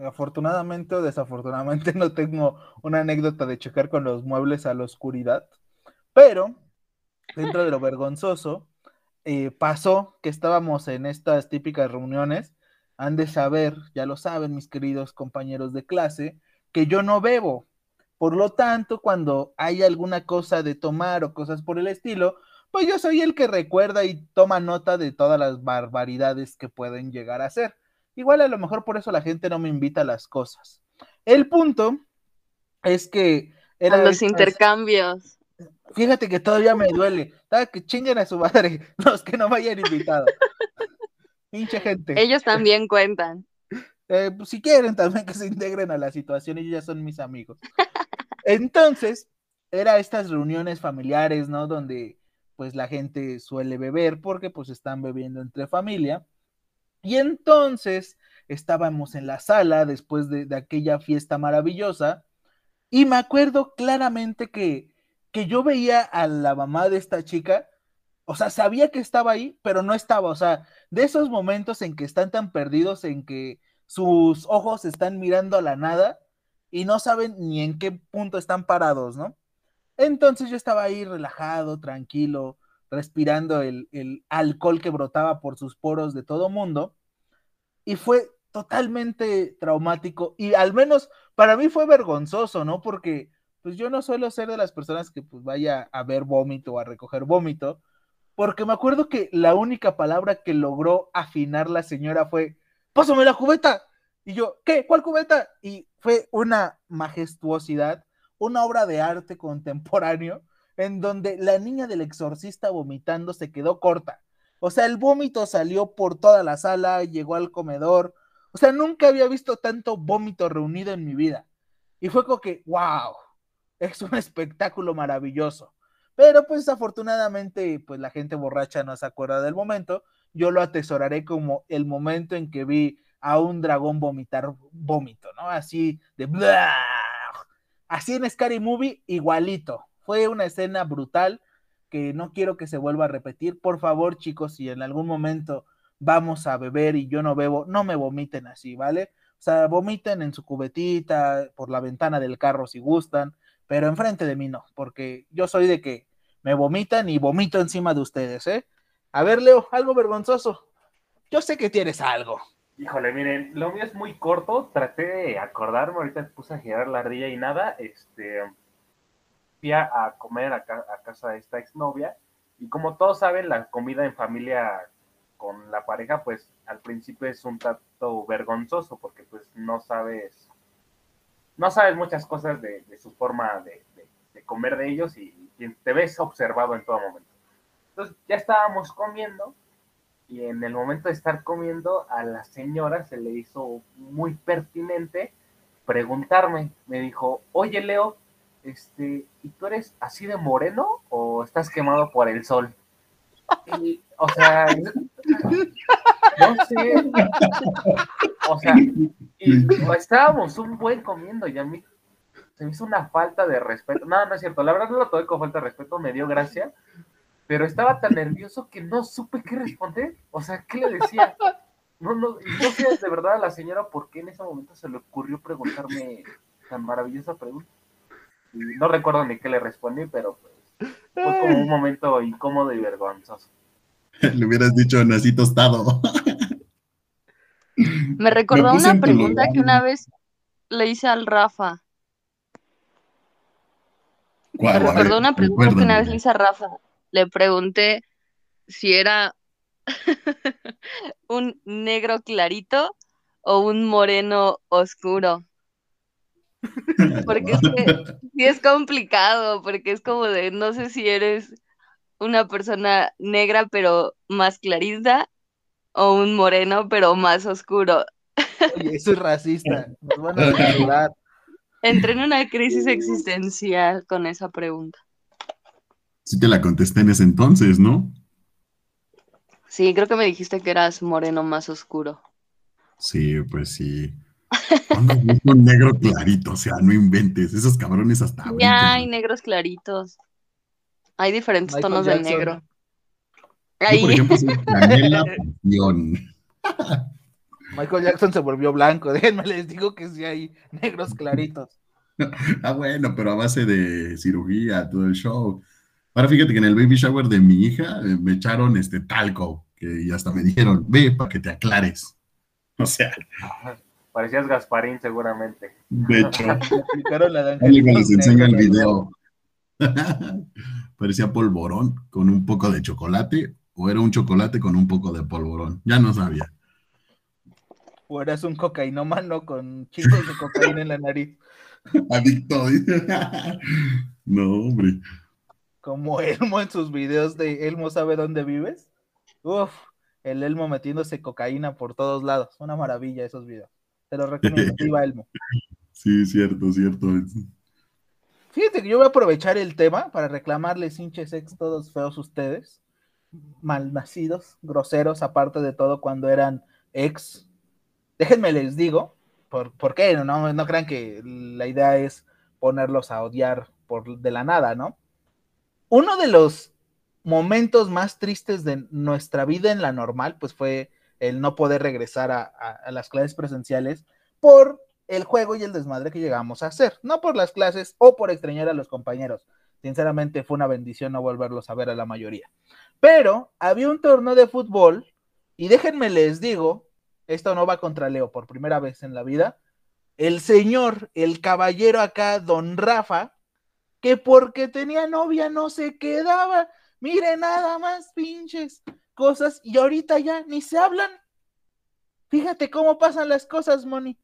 afortunadamente o desafortunadamente no tengo una anécdota de checar con los muebles a la oscuridad, pero dentro de lo vergonzoso, eh, pasó que estábamos en estas típicas reuniones, han de saber, ya lo saben mis queridos compañeros de clase, que yo no bebo. Por lo tanto, cuando hay alguna cosa de tomar o cosas por el estilo, pues yo soy el que recuerda y toma nota de todas las barbaridades que pueden llegar a ser. Igual a lo mejor por eso la gente no me invita a las cosas. El punto es que era los intercambios. Fíjate que todavía me duele. Que chinguen a su madre los que no me hayan invitado. Pinche gente. Ellos también cuentan. Eh, pues, si quieren también que se integren a la situación, ellos ya son mis amigos. Entonces, era estas reuniones familiares, ¿no? Donde pues la gente suele beber porque pues están bebiendo entre familia. Y entonces estábamos en la sala después de, aquella fiesta maravillosa y me acuerdo claramente que, que yo veía a la mamá de esta chica, o sea, sabía que estaba ahí, pero no estaba, o sea, de esos momentos en que están tan perdidos, en que sus ojos están mirando a la nada y no saben ni en qué punto están parados, ¿no? Entonces yo estaba ahí relajado, tranquilo, respirando el, el, alcohol que brotaba por sus poros de todo mundo. Y fue totalmente traumático. Y al menos para mí fue vergonzoso, ¿no? Porque pues yo no suelo ser de las personas que pues vaya a ver vómito o a recoger vómito. Porque me acuerdo que la única palabra que logró afinar la señora fue pásame la cubeta. Y yo, ¿qué? ¿Cuál cubeta? Y fue una majestuosidad, una obra de arte contemporáneo en donde la niña del exorcista vomitando se quedó corta. O sea, el vómito salió por toda la sala, llegó al comedor. O sea, nunca había visto tanto vómito reunido en mi vida. Y fue como que, wow, es un espectáculo maravilloso. Pero pues afortunadamente, pues la gente borracha no se acuerda del momento. Yo lo atesoraré como el momento en que vi a un dragón vomitar vómito, ¿no? Así de... Así en Scary Movie, igualito. Fue una escena brutal que no quiero que se vuelva a repetir. Por favor, chicos, si en algún momento vamos a beber y yo no bebo, no me vomiten así, ¿vale? O sea, vomiten en su cubetita, por la ventana del carro si gustan, pero enfrente de mí no, porque yo soy de que me vomitan y vomito encima de ustedes, ¿eh? A ver, Leo, algo vergonzoso. Yo sé que tienes algo. Híjole, miren, lo mío es muy corto, traté de acordarme, ahorita puse a girar la ardilla y nada, este, fui a, comer a, casa de esta exnovia, y como todos saben, la comida en familia con la pareja, pues al principio es un tanto vergonzoso, porque pues no sabes no sabes muchas cosas de, su forma de, comer de ellos y, te ves observado en todo momento. Entonces ya estábamos comiendo y en el momento de estar comiendo a la señora se le hizo muy pertinente preguntarme, me dijo, oye Leo, este, ¿y tú eres así de moreno o estás quemado por el sol? Y, o sea, no sé. O sea, estábamos un buen comiendo y a mí se me hizo una falta de respeto. No, no es cierto. La verdad no lo tomé con falta de respeto, me dio gracia. Pero estaba tan nervioso que no supe qué responder. O sea, ¿qué le decía? No, no, no sé de verdad a la señora por qué en ese momento se le ocurrió preguntarme tan maravillosa pregunta. no recuerdo ni qué le respondí, pero pues, fue como un momento incómodo y vergonzoso. Le hubieras dicho nací tostado. Me recordó una pregunta que una vez le hice al Rafa. Me recordó una pregunta que una vez le hice a Rafa. Le pregunté si era un negro clarito o un moreno oscuro. Porque es que sí es complicado, porque es como de, no sé si eres una persona negra pero más clarita o un moreno pero más oscuro. Oye, eso es racista. Nos van a Entré en una crisis existencial con esa pregunta. Sí te la contesté en ese entonces, ¿no? Sí, creo que me dijiste que eras moreno más oscuro. Sí, pues sí. un negro clarito, o sea, no inventes, esos cabrones hasta Ya hay negros claritos. Hay diferentes tonos de negro. Ahí. por ejemplo, Michael Jackson se volvió blanco. Déjenme les digo que sí hay negros claritos. ah, bueno, pero a base de cirugía, todo el show. Ahora fíjate que en el baby shower de mi hija eh, me echaron este talco, que y hasta me dijeron, ve para que te aclares. O sea. Parecías Gasparín seguramente. De hecho. les enseño el video. Parecía polvorón con un poco de chocolate o era un chocolate con un poco de polvorón. Ya no sabía. O eras un cocainómano con chicos de cocaína en la nariz. Adicto. no, hombre. Como Elmo en sus videos de Elmo sabe dónde vives. Uf, el Elmo metiéndose cocaína por todos lados. Una maravilla esos videos. Te lo recomiendo. Viva Elmo. Sí, cierto, cierto. Fíjate que yo voy a aprovechar el tema para reclamarles hinches ex todos feos ustedes, malnacidos, groseros, aparte de todo cuando eran ex. Déjenme les digo, ¿por, ¿por qué? No, no crean que la idea es ponerlos a odiar por de la nada, ¿no? Uno de los momentos más tristes de nuestra vida en la normal, pues fue el no poder regresar a, las clases presenciales por el juego y el desmadre que llegamos a hacer, no por las clases o por extrañar a los compañeros. Sinceramente fue una bendición no volverlos a ver a la mayoría. Pero había un torneo de fútbol y déjenme les digo, esto no va contra Leo por primera vez en la vida, el señor, el caballero acá, don Rafa, que porque tenía novia no se quedaba. Mire nada más, pinches cosas, y ahorita ya ni se hablan. Fíjate cómo pasan las cosas, Moni.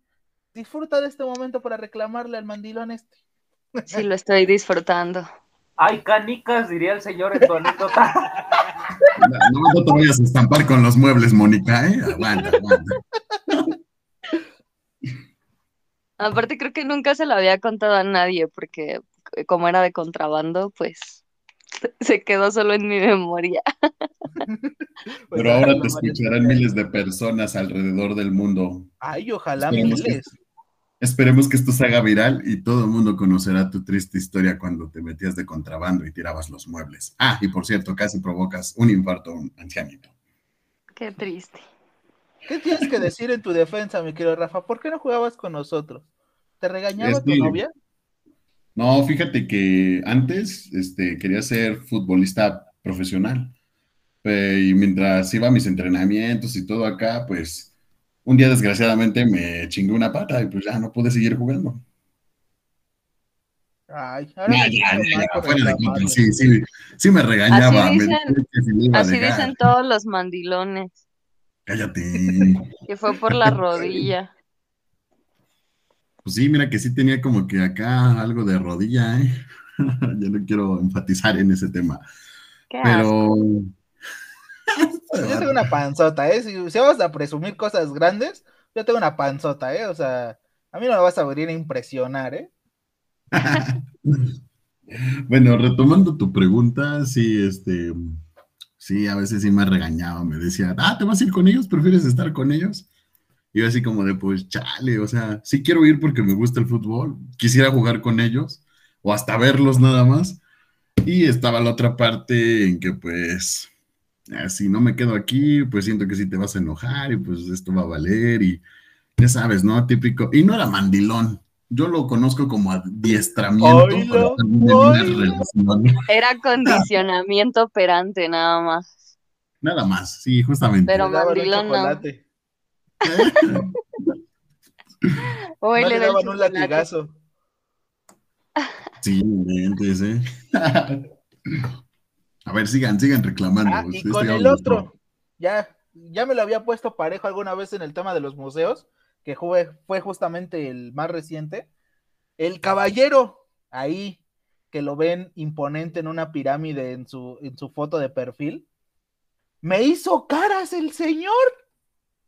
Disfruta de este momento para reclamarle al mandilón este. Sí, lo estoy disfrutando. Ay, canicas, diría el señor en tu anécdota. No, no te vayas a estampar con los muebles, Mónica, ¿eh? Aguanta, aguanta. Aparte creo que nunca se lo había contado a nadie porque como era de contrabando, pues se quedó solo en mi memoria. Pero ahora te escucharán miles de personas alrededor del mundo. Ay, ojalá Esperemos que, miles. esperemos que esto se haga viral y todo el mundo conocerá tu triste historia cuando te metías de contrabando y tirabas los muebles. Ah, y por cierto, casi provocas un infarto a un ancianito. Qué triste. ¿Qué tienes que decir en tu defensa, mi querido Rafa? ¿Por qué no jugabas con nosotros? ¿Te regañaba Este, tu novia? No, fíjate que antes este, quería ser futbolista profesional. Eh, y mientras iba a mis entrenamientos y todo acá, pues un día desgraciadamente me chingué una pata y pues ya no pude seguir jugando. Ay, ahora No, me ya, siento ya, mal ya, por fuera de reclamarle. contra, sí, sí, sí me regañaba. Así me dicen- decía que si me iba a Así dejar. dicen todos los mandilones, Cállate. que fue por la rodilla. Pues sí, mira que sí tenía como que acá algo de rodilla, ¿eh? ya no quiero enfatizar en ese tema. Qué asco. Pero. Yo tengo una panzota, ¿eh? Si, si vamos a presumir cosas grandes, yo tengo una panzota, ¿eh? O sea, a mí no me vas a venir a impresionar, ¿eh? Bueno, retomando tu pregunta, sí, este, sí, a veces sí me regañaba, me decía, ah, ¿te vas a ir con ellos? ¿Prefieres estar con ellos? Y yo así como de, pues, chale, o sea, sí quiero ir porque me gusta el fútbol, quisiera jugar con ellos, o hasta verlos nada más. Y estaba la otra parte en que, pues, eh, si no me quedo aquí, pues siento que sí te vas a enojar y pues esto va a valer y ya sabes, ¿no? Típico. Y no era mandilón. Yo lo conozco como adiestramiento para una. Era condicionamiento operante nada más. Nada más, sí, justamente. Pero mandilón no. Chocolate. O él No le daban un latigazo. Sí, mentes, ¿eh? A ver, sigan, sigan reclamando. Ah, y Estoy con el otro, ya, ya me lo había puesto parejo alguna vez en el tema de los museos, que jugué- fue justamente el más reciente. El caballero, ahí, que lo ven imponente en una pirámide en su, en su foto de perfil, me hizo caras el señor.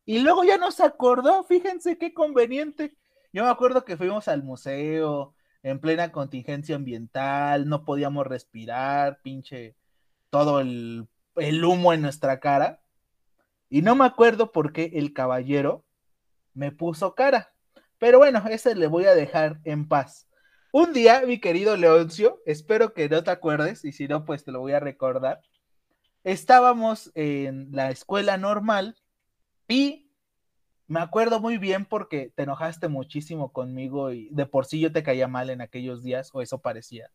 Y luego ya nos acordó, fíjense qué conveniente. Yo me acuerdo que fuimos al museo en plena contingencia ambiental, no podíamos respirar, pinche todo el, el humo en nuestra cara. Y no me acuerdo por qué el caballero me puso cara. Pero bueno, ese le voy a dejar en paz. Un día, mi querido Leoncio, espero que no te acuerdes, y si no, pues te lo voy a recordar. Estábamos en la escuela normal y me acuerdo muy bien porque te enojaste muchísimo conmigo y de por sí yo te caía mal en aquellos días, o eso parecía.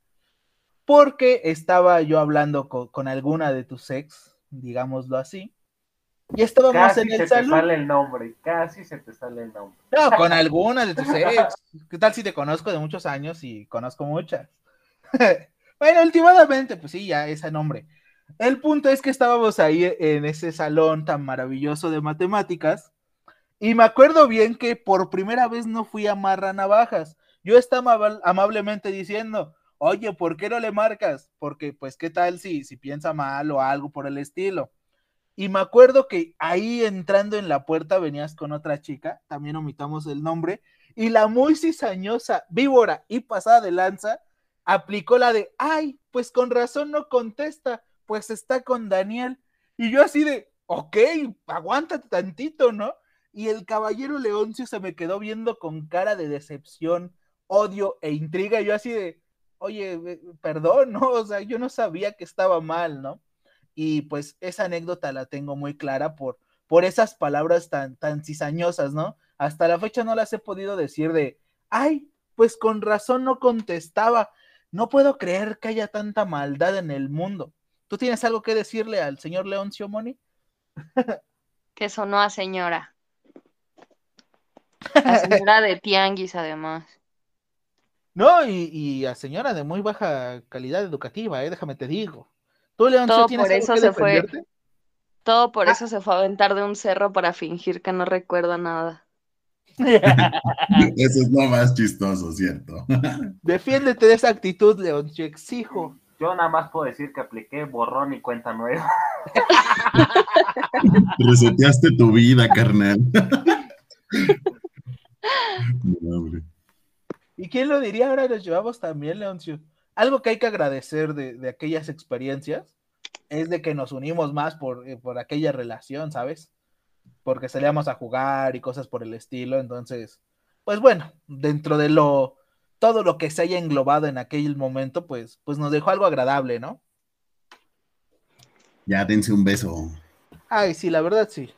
Porque estaba yo hablando con, con alguna de tus ex, digámoslo así, y estábamos Casi en se el te salón. sale el nombre, casi se te sale el nombre. No, con alguna de tus ex. ¿Qué tal si te conozco de muchos años y conozco muchas? bueno, últimamente, pues sí, ya ese nombre. El punto es que estábamos ahí en ese salón tan maravilloso de matemáticas y me acuerdo bien que por primera vez no fui a marra navajas. Yo estaba amab- amablemente diciendo, oye, ¿por qué no le marcas? Porque, pues, ¿qué tal si, si piensa mal o algo por el estilo? Y me acuerdo que ahí entrando en la puerta venías con otra chica, también omitamos el nombre, y la muy cizañosa, víbora y pasada de lanza, aplicó la de, ay, pues con razón no contesta, pues está con Daniel. Y yo así de, ok, aguántate tantito, ¿no? Y el caballero Leoncio se me quedó viendo con cara de decepción, odio e intriga, y yo así de, oye, perdón, ¿no? O sea, yo no sabía que estaba mal, ¿no? Y pues esa anécdota la tengo muy clara por, por esas palabras tan, tan cizañosas, ¿no? Hasta la fecha no las he podido decir de, ay, pues con razón no contestaba. No puedo creer que haya tanta maldad en el mundo. ¿Tú tienes algo que decirle al señor Leoncio Moni? Que sonó a señora. A señora de tianguis, además. No, y, y a señora de muy baja calidad educativa, ¿eh? déjame te digo. ¿Tú, Leoncio, Todo tienes por algo eso que se fue. Todo por Ah. eso se fue a aventar de un cerro para fingir que no recuerda nada. Eso es lo más chistoso, ¿cierto? Defiéndete de esa actitud, te exijo. Yo nada más puedo decir que apliqué borrón y cuenta nueva. Reseteaste tu vida, carnal. ¿Y quién lo diría? Ahora nos llevamos también, Leoncio. Algo que hay que agradecer de, de aquellas experiencias es de que nos unimos más por, eh, por aquella relación, ¿sabes? Porque salíamos a jugar y cosas por el estilo. Entonces, pues bueno, dentro de lo todo lo que se haya englobado en aquel momento, pues, pues nos dejó algo agradable, ¿no? Ya dense un beso. Ay, sí, la verdad sí.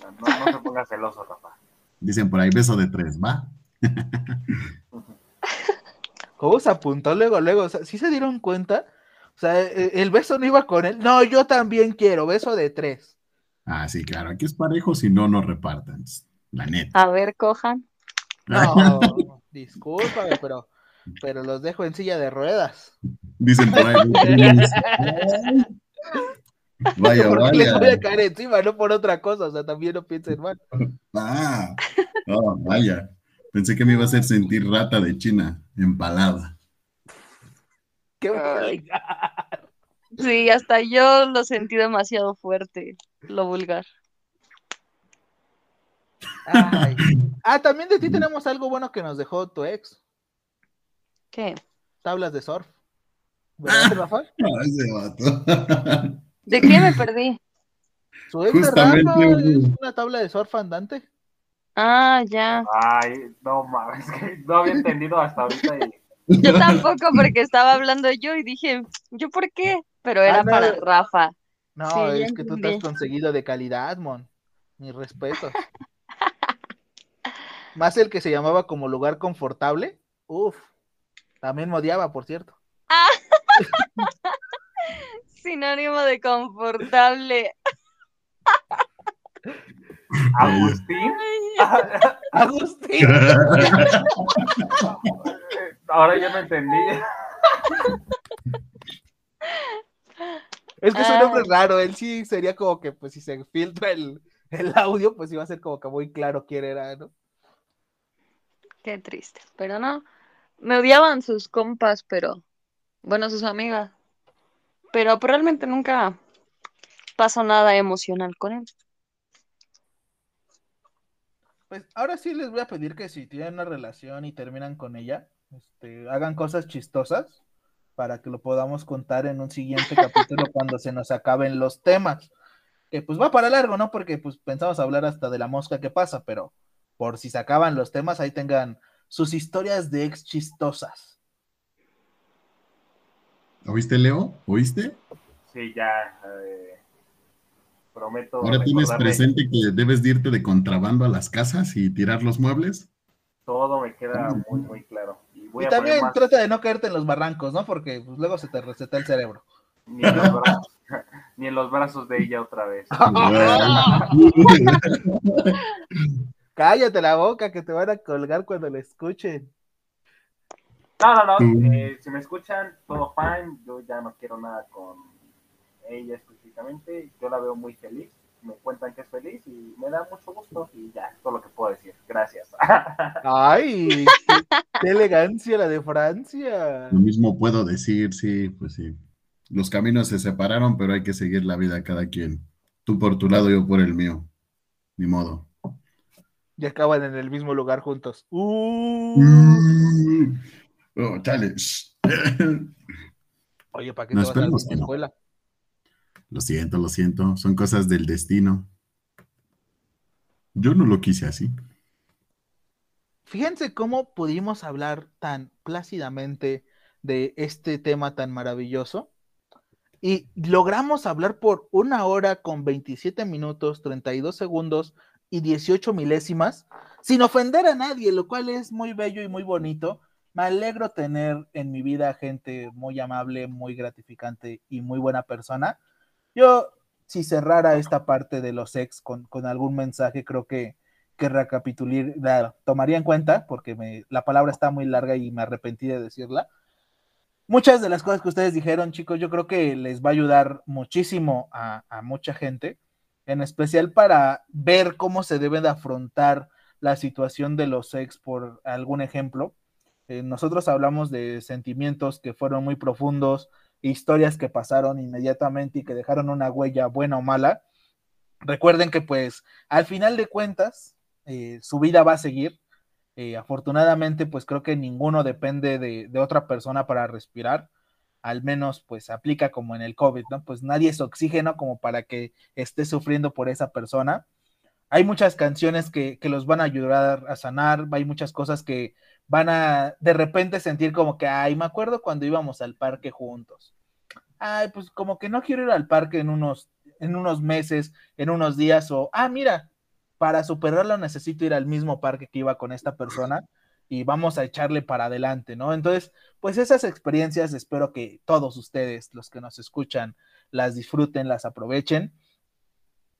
No, no, no se ponga celoso, Rafa. Dicen por ahí beso de tres, ¿va? ¿Cómo se apuntó luego, luego? O sea, ¿sí se dieron cuenta? O sea, e- el beso no iba con él. No, yo también quiero, beso de tres. Ah, sí, claro. Aquí es parejo, si no, no repartan. La neta. A ver, cojan. No, discúlpame, pero, pero los dejo en silla de ruedas. Dicen por ahí. Vaya, Porque les voy a vaya. caer encima, no por otra cosa. O sea, también no piensen mal. Ah, no, vaya. Pensé que me iba a hacer sentir rata de China, empalada. Qué vulgar. Sí, hasta yo lo sentí demasiado fuerte, lo vulgar. Ay. Ah, también de ti tenemos algo bueno que nos dejó tu ex. ¿Qué? Tablas de surf. ¿Verdad, Rafa? Ah, ese vato. ¿De qué me perdí? Su ex de Justamente, Rafa es una tabla de surf andante. Ah, ya. Ay, no mames, que no había entendido hasta ahorita y Yo tampoco, porque estaba hablando yo y dije, ¿yo por qué? Pero era Ah, no. para Rafa. No, Sí, es que tú te has conseguido de calidad, mon. Mi respeto. Más el que se llamaba como lugar confortable. Uf. También me odiaba, por cierto. Sinónimo de confortable. Agustín. Agustín. Ahora ya no entendí. Es que es un Ah. hombre raro. Él sí sería como que, pues, si se filtra el, el audio, pues iba a ser como que muy claro quién era, ¿no? Qué triste. Pero no, me odiaban sus compas, pero bueno, sus amigas. Pero realmente nunca pasó nada emocional con él. Pues ahora sí les voy a pedir que si tienen una relación y terminan con ella, este, hagan cosas chistosas para que lo podamos contar en un siguiente capítulo cuando se nos acaben los temas. Que pues va para largo, ¿no? Porque pues pensamos hablar hasta de la mosca que pasa, pero por si se acaban los temas, ahí tengan sus historias de ex chistosas. ¿Oíste, Leo? ¿Oíste? Sí, ya. eh, prometo. Ahora tienes presente que debes de irte de contrabando a las casas y tirar los muebles. Todo me queda muy, muy claro. Y voy y a poner también más. trata de no caerte en los barrancos, ¿no? Porque pues, luego se te receta el cerebro. Ni en, los brazos, ni en los brazos de ella otra vez. Cállate la boca que te van a colgar cuando le escuchen. No, no, no. Mm. eh, si me escuchan, todo fine. Yo ya no quiero nada con ella específicamente. Yo la veo muy feliz. Me cuentan que es feliz y me da mucho gusto. Y ya, es todo lo que puedo decir. Gracias. Ay, qué, qué elegancia la de Francia. Lo mismo puedo decir, sí, pues sí. Los caminos se separaron, pero hay que seguir la vida cada quien. Tú por tu lado, yo por el mío. Ni modo. Y acaban en el mismo lugar juntos. Uh. Oh, chale. Shh. Oye, ¿para qué No, te vas a la no. escuela? Lo siento, lo siento. Son cosas del destino. Yo no lo quise así. Fíjense cómo pudimos hablar tan plácidamente de este tema tan maravilloso. Y logramos hablar por una hora con 27 minutos, 32 segundos y 18 milésimas, sin ofender a nadie, lo cual es muy bello y muy bonito. Me alegro tener en mi vida gente muy amable, muy gratificante y muy buena persona. Yo, si cerrara esta parte de los ex con, con algún mensaje, creo que, que recapitular, la- tomaría en cuenta, porque la palabra está muy larga y me arrepentí de decirla, muchas de las cosas que ustedes dijeron, chicos, yo creo que les va a ayudar muchísimo a, mucha gente, en especial para ver cómo se debe de afrontar la situación de los ex, por algún ejemplo. Eh, nosotros hablamos de sentimientos que fueron muy profundos, historias que pasaron inmediatamente y que dejaron una huella buena o mala. Recuerden que pues al final de cuentas eh, su vida va a seguir. Eh, afortunadamente pues creo que ninguno depende de, de, otra persona para respirar. Al menos pues aplica como en el COVID, ¿no? Pues nadie es oxígeno como para que esté sufriendo por esa persona. Hay muchas canciones que, que los van a ayudar a sanar, hay muchas cosas que van a de repente sentir como que, ay, me acuerdo cuando íbamos al parque juntos. Ay, pues como que no quiero ir al parque en unos, en unos meses, en unos días, o, ah, mira, para superarlo necesito ir al mismo parque que iba con esta persona y vamos a echarle para adelante, ¿no? Entonces, pues esas experiencias espero que todos ustedes, los que nos escuchan, las disfruten, las aprovechen.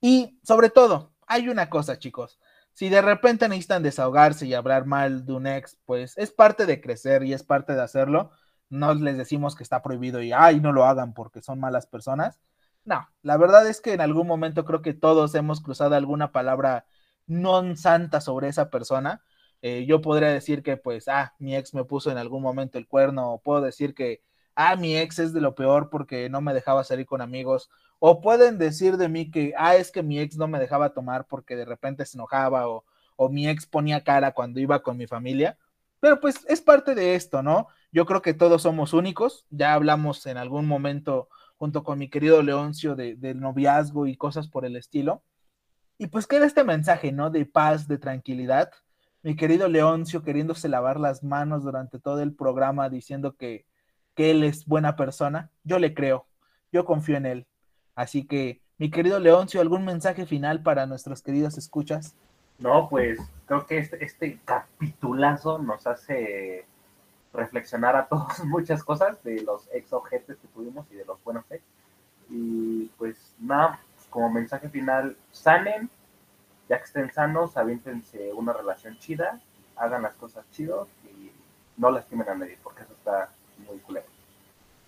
Y sobre todo, hay una cosa, chicos, si de repente necesitan desahogarse y hablar mal de un ex, pues es parte de crecer y es parte de hacerlo. No les decimos que está prohibido y ay, no lo hagan porque son malas personas. No, la verdad es que en algún momento creo que todos hemos cruzado alguna palabra non santa sobre esa persona. Eh, yo podría decir que, pues, ah, mi ex me puso en algún momento el cuerno, o puedo decir que, ah, mi ex es de lo peor porque no me dejaba salir con amigos, o pueden decir de mí que, ah, es que mi ex no me dejaba tomar porque de repente se enojaba o, o mi ex ponía cara cuando iba con mi familia. Pero pues es parte de esto, ¿no? Yo creo que todos somos únicos. Ya hablamos en algún momento junto con mi querido Leoncio de, del noviazgo y cosas por el estilo. Y pues queda este mensaje, ¿no? De paz, de tranquilidad. Mi querido Leoncio queriéndose lavar las manos durante todo el programa diciendo que, que él es buena persona. Yo le creo, yo confío en él. Así que, mi querido Leoncio, ¿algún mensaje final para nuestros queridos escuchas? No, pues creo que este, este capitulazo nos hace reflexionar a todos muchas cosas de los ex objetos que tuvimos y de los buenos ex. Y pues nada, como mensaje final, sanen, ya que estén sanos, avíntense una relación chida, hagan las cosas chidos y no lastimen a nadie, porque eso está muy culero.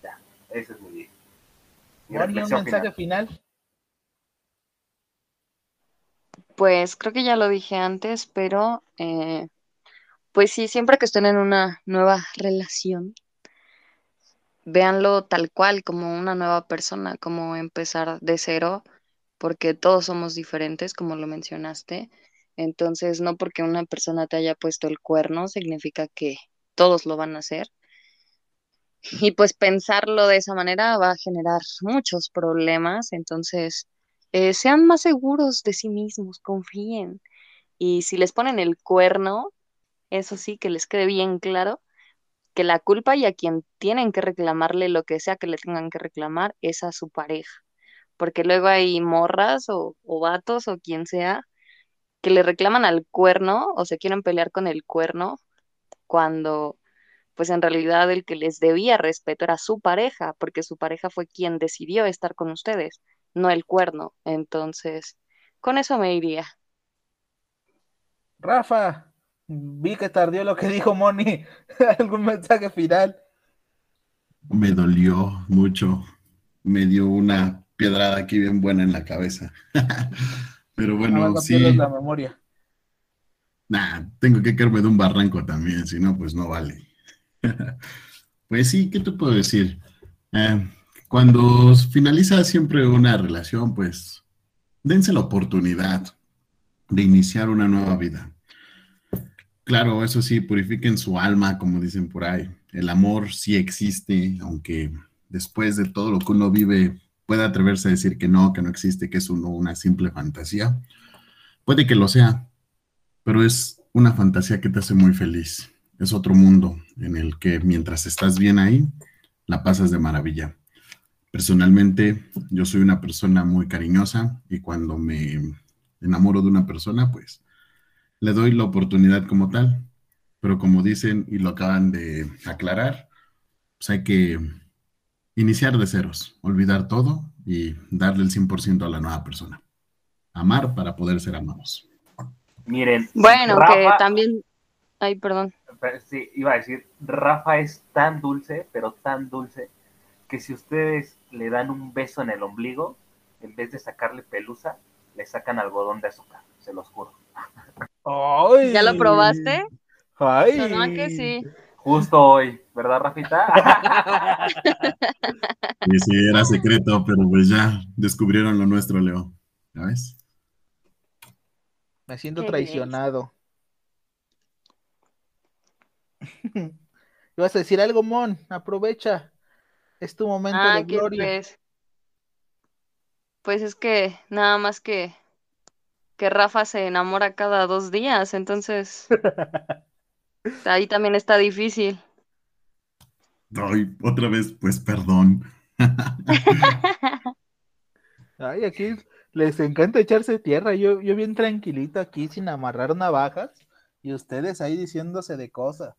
Ya, ese es mi un mensaje final? Pues creo que ya lo dije antes, pero eh, pues sí, siempre que estén en una nueva relación, véanlo tal cual, como una nueva persona, como empezar de cero, porque todos somos diferentes, como lo mencionaste. Entonces, no porque una persona te haya puesto el cuerno, significa que todos lo van a hacer. Y pues pensarlo de esa manera va a generar muchos problemas, entonces eh, sean más seguros de sí mismos, confíen. Y si les ponen el cuerno, eso sí, que les quede bien claro que la culpa y a quien tienen que reclamarle lo que sea que le tengan que reclamar es a su pareja. Porque luego hay morras o, o vatos o quien sea que le reclaman al cuerno o se quieren pelear con el cuerno cuando pues en realidad el que les debía respeto era su pareja, porque su pareja fue quien decidió estar con ustedes, no el cuerno. Entonces, con eso me iría. Rafa, vi que tardó lo que dijo Moni. ¿Algún mensaje final? Me dolió mucho. Me dio una piedrada aquí bien buena en la cabeza. Pero bueno, no, sí. la memoria. Nah, tengo que caerme de un barranco también, si no, pues no vale. Pues sí, ¿qué te puedo decir? Eh, cuando finaliza siempre una relación, pues dense la oportunidad de iniciar una nueva vida. Claro, eso sí, purifiquen su alma, como dicen por ahí. El amor sí existe, aunque después de todo lo que uno vive pueda atreverse a decir que no, que no existe, que es una simple fantasía. Puede que lo sea, pero es una fantasía que te hace muy feliz es otro mundo en el que mientras estás bien ahí, la pasas de maravilla. Personalmente, yo soy una persona muy cariñosa y cuando me enamoro de una persona, pues le doy la oportunidad como tal. Pero como dicen y lo acaban de aclarar, pues hay que iniciar de ceros, olvidar todo y darle el 100% a la nueva persona. Amar para poder ser amados. Miren. Bueno, que también... Ay, perdón sí, iba a decir, Rafa es tan dulce, pero tan dulce, que si ustedes le dan un beso en el ombligo, en vez de sacarle pelusa, le sacan algodón de azúcar, se los juro. Ay. ¿Ya lo probaste? Ay. Sonó que sí. Justo hoy, ¿verdad, Rafita? Sí, sí, era secreto, pero pues ya descubrieron lo nuestro, Leo. ¿Ya ves? Me siento traicionado. Ibas a decir algo, Mon. Aprovecha. Es tu momento Ah, de ¿qué gloria. pues? Pues es que nada más que que Rafa se enamora cada dos días, entonces ahí también está difícil. Ay, otra vez, pues perdón. Ay, aquí les encanta echarse tierra. Yo, yo bien tranquilito aquí sin amarrar navajas y ustedes ahí diciéndose de cosas.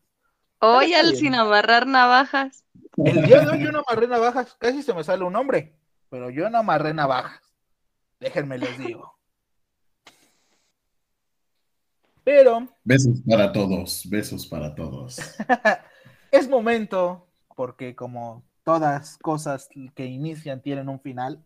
Hoy al sin amarrar navajas. El día de hoy yo no amarré navajas, casi se me sale un hombre, pero yo no amarré navajas. Déjenme les digo. Pero Besos para todos, besos para todos. es momento, porque como todas cosas que inician tienen un final,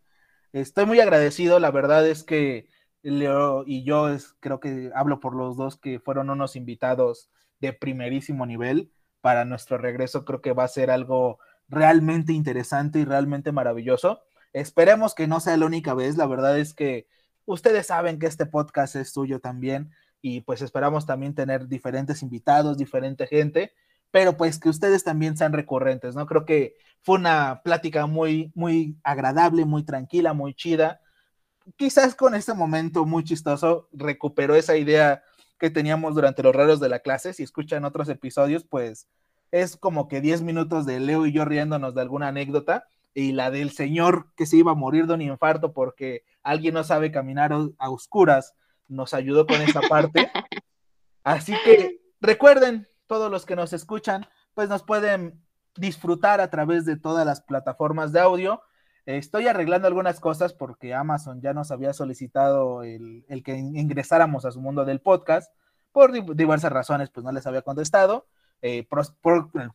estoy muy agradecido. La verdad es que Leo y yo es, creo que hablo por los dos que fueron unos invitados de primerísimo nivel para nuestro regreso. Creo que va a ser algo realmente interesante y realmente maravilloso. Esperemos que no sea la única vez. La verdad es que ustedes saben que este podcast es suyo también y pues esperamos también tener diferentes invitados, diferente gente, pero pues que ustedes también sean recurrentes, ¿no? Creo que fue una plática muy, muy agradable, muy tranquila, muy chida. Quizás con este momento muy chistoso recuperó esa idea que teníamos durante los raros de la clase. Si escuchan otros episodios, pues es como que 10 minutos de Leo y yo riéndonos de alguna anécdota y la del señor que se iba a morir de un infarto porque alguien no sabe caminar a oscuras nos ayudó con esa parte. Así que recuerden, todos los que nos escuchan, pues nos pueden disfrutar a través de todas las plataformas de audio. Estoy arreglando algunas cosas porque Amazon ya nos había solicitado el, el que ingresáramos a su mundo del podcast. Por diversas razones, pues no les había contestado. Eh,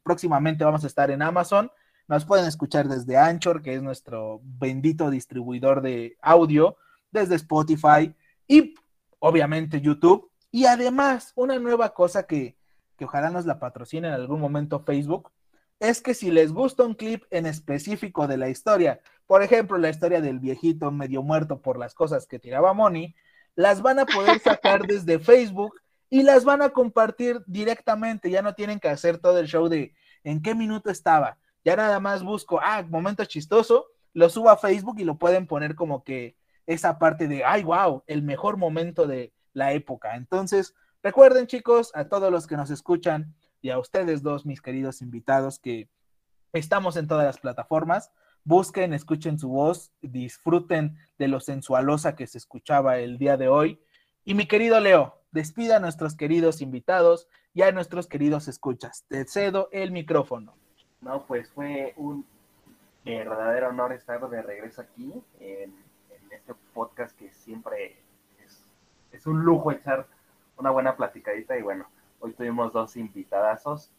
próximamente vamos a estar en Amazon. Nos pueden escuchar desde Anchor, que es nuestro bendito distribuidor de audio, desde Spotify y obviamente YouTube. Y además, una nueva cosa que, que ojalá nos la patrocine en algún momento Facebook, es que si les gusta un clip en específico de la historia, por ejemplo, la historia del viejito medio muerto por las cosas que tiraba Moni, las van a poder sacar desde Facebook y las van a compartir directamente. Ya no tienen que hacer todo el show de en qué minuto estaba. Ya nada más busco, ah, momento chistoso, lo subo a Facebook y lo pueden poner como que esa parte de, ay, wow, el mejor momento de la época. Entonces, recuerden chicos, a todos los que nos escuchan y a ustedes dos, mis queridos invitados, que estamos en todas las plataformas, busquen, escuchen su voz, disfruten de lo sensualosa que se escuchaba el día de hoy. Y mi querido Leo, despida a nuestros queridos invitados y a nuestros queridos escuchas. Te cedo el micrófono. No, pues fue un verdadero honor estar de regreso aquí en, este podcast que siempre es, un lujo echar una buena platicadita y bueno, hoy tuvimos dos invitadazos,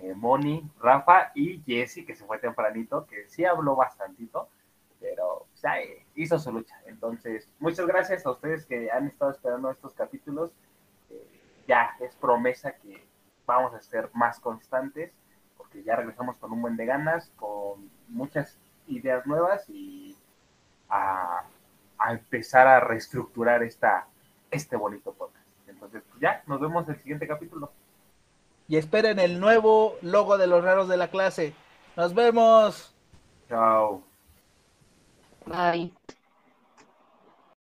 eh, Moni, Rafa y Jesse, que se fue tempranito, que sí habló bastantito, pero o sea, hizo su lucha. Entonces, muchas gracias a ustedes que han estado esperando estos capítulos. Eh, ya es promesa que vamos a ser más constantes porque ya regresamos con un buen de ganas, con muchas ideas nuevas y a, a empezar a reestructurar esta, este bonito podcast. Entonces, pues ya, nos vemos en el siguiente capítulo. Y esperen el nuevo logo de los raros de la clase. Nos vemos. Chao. Bye.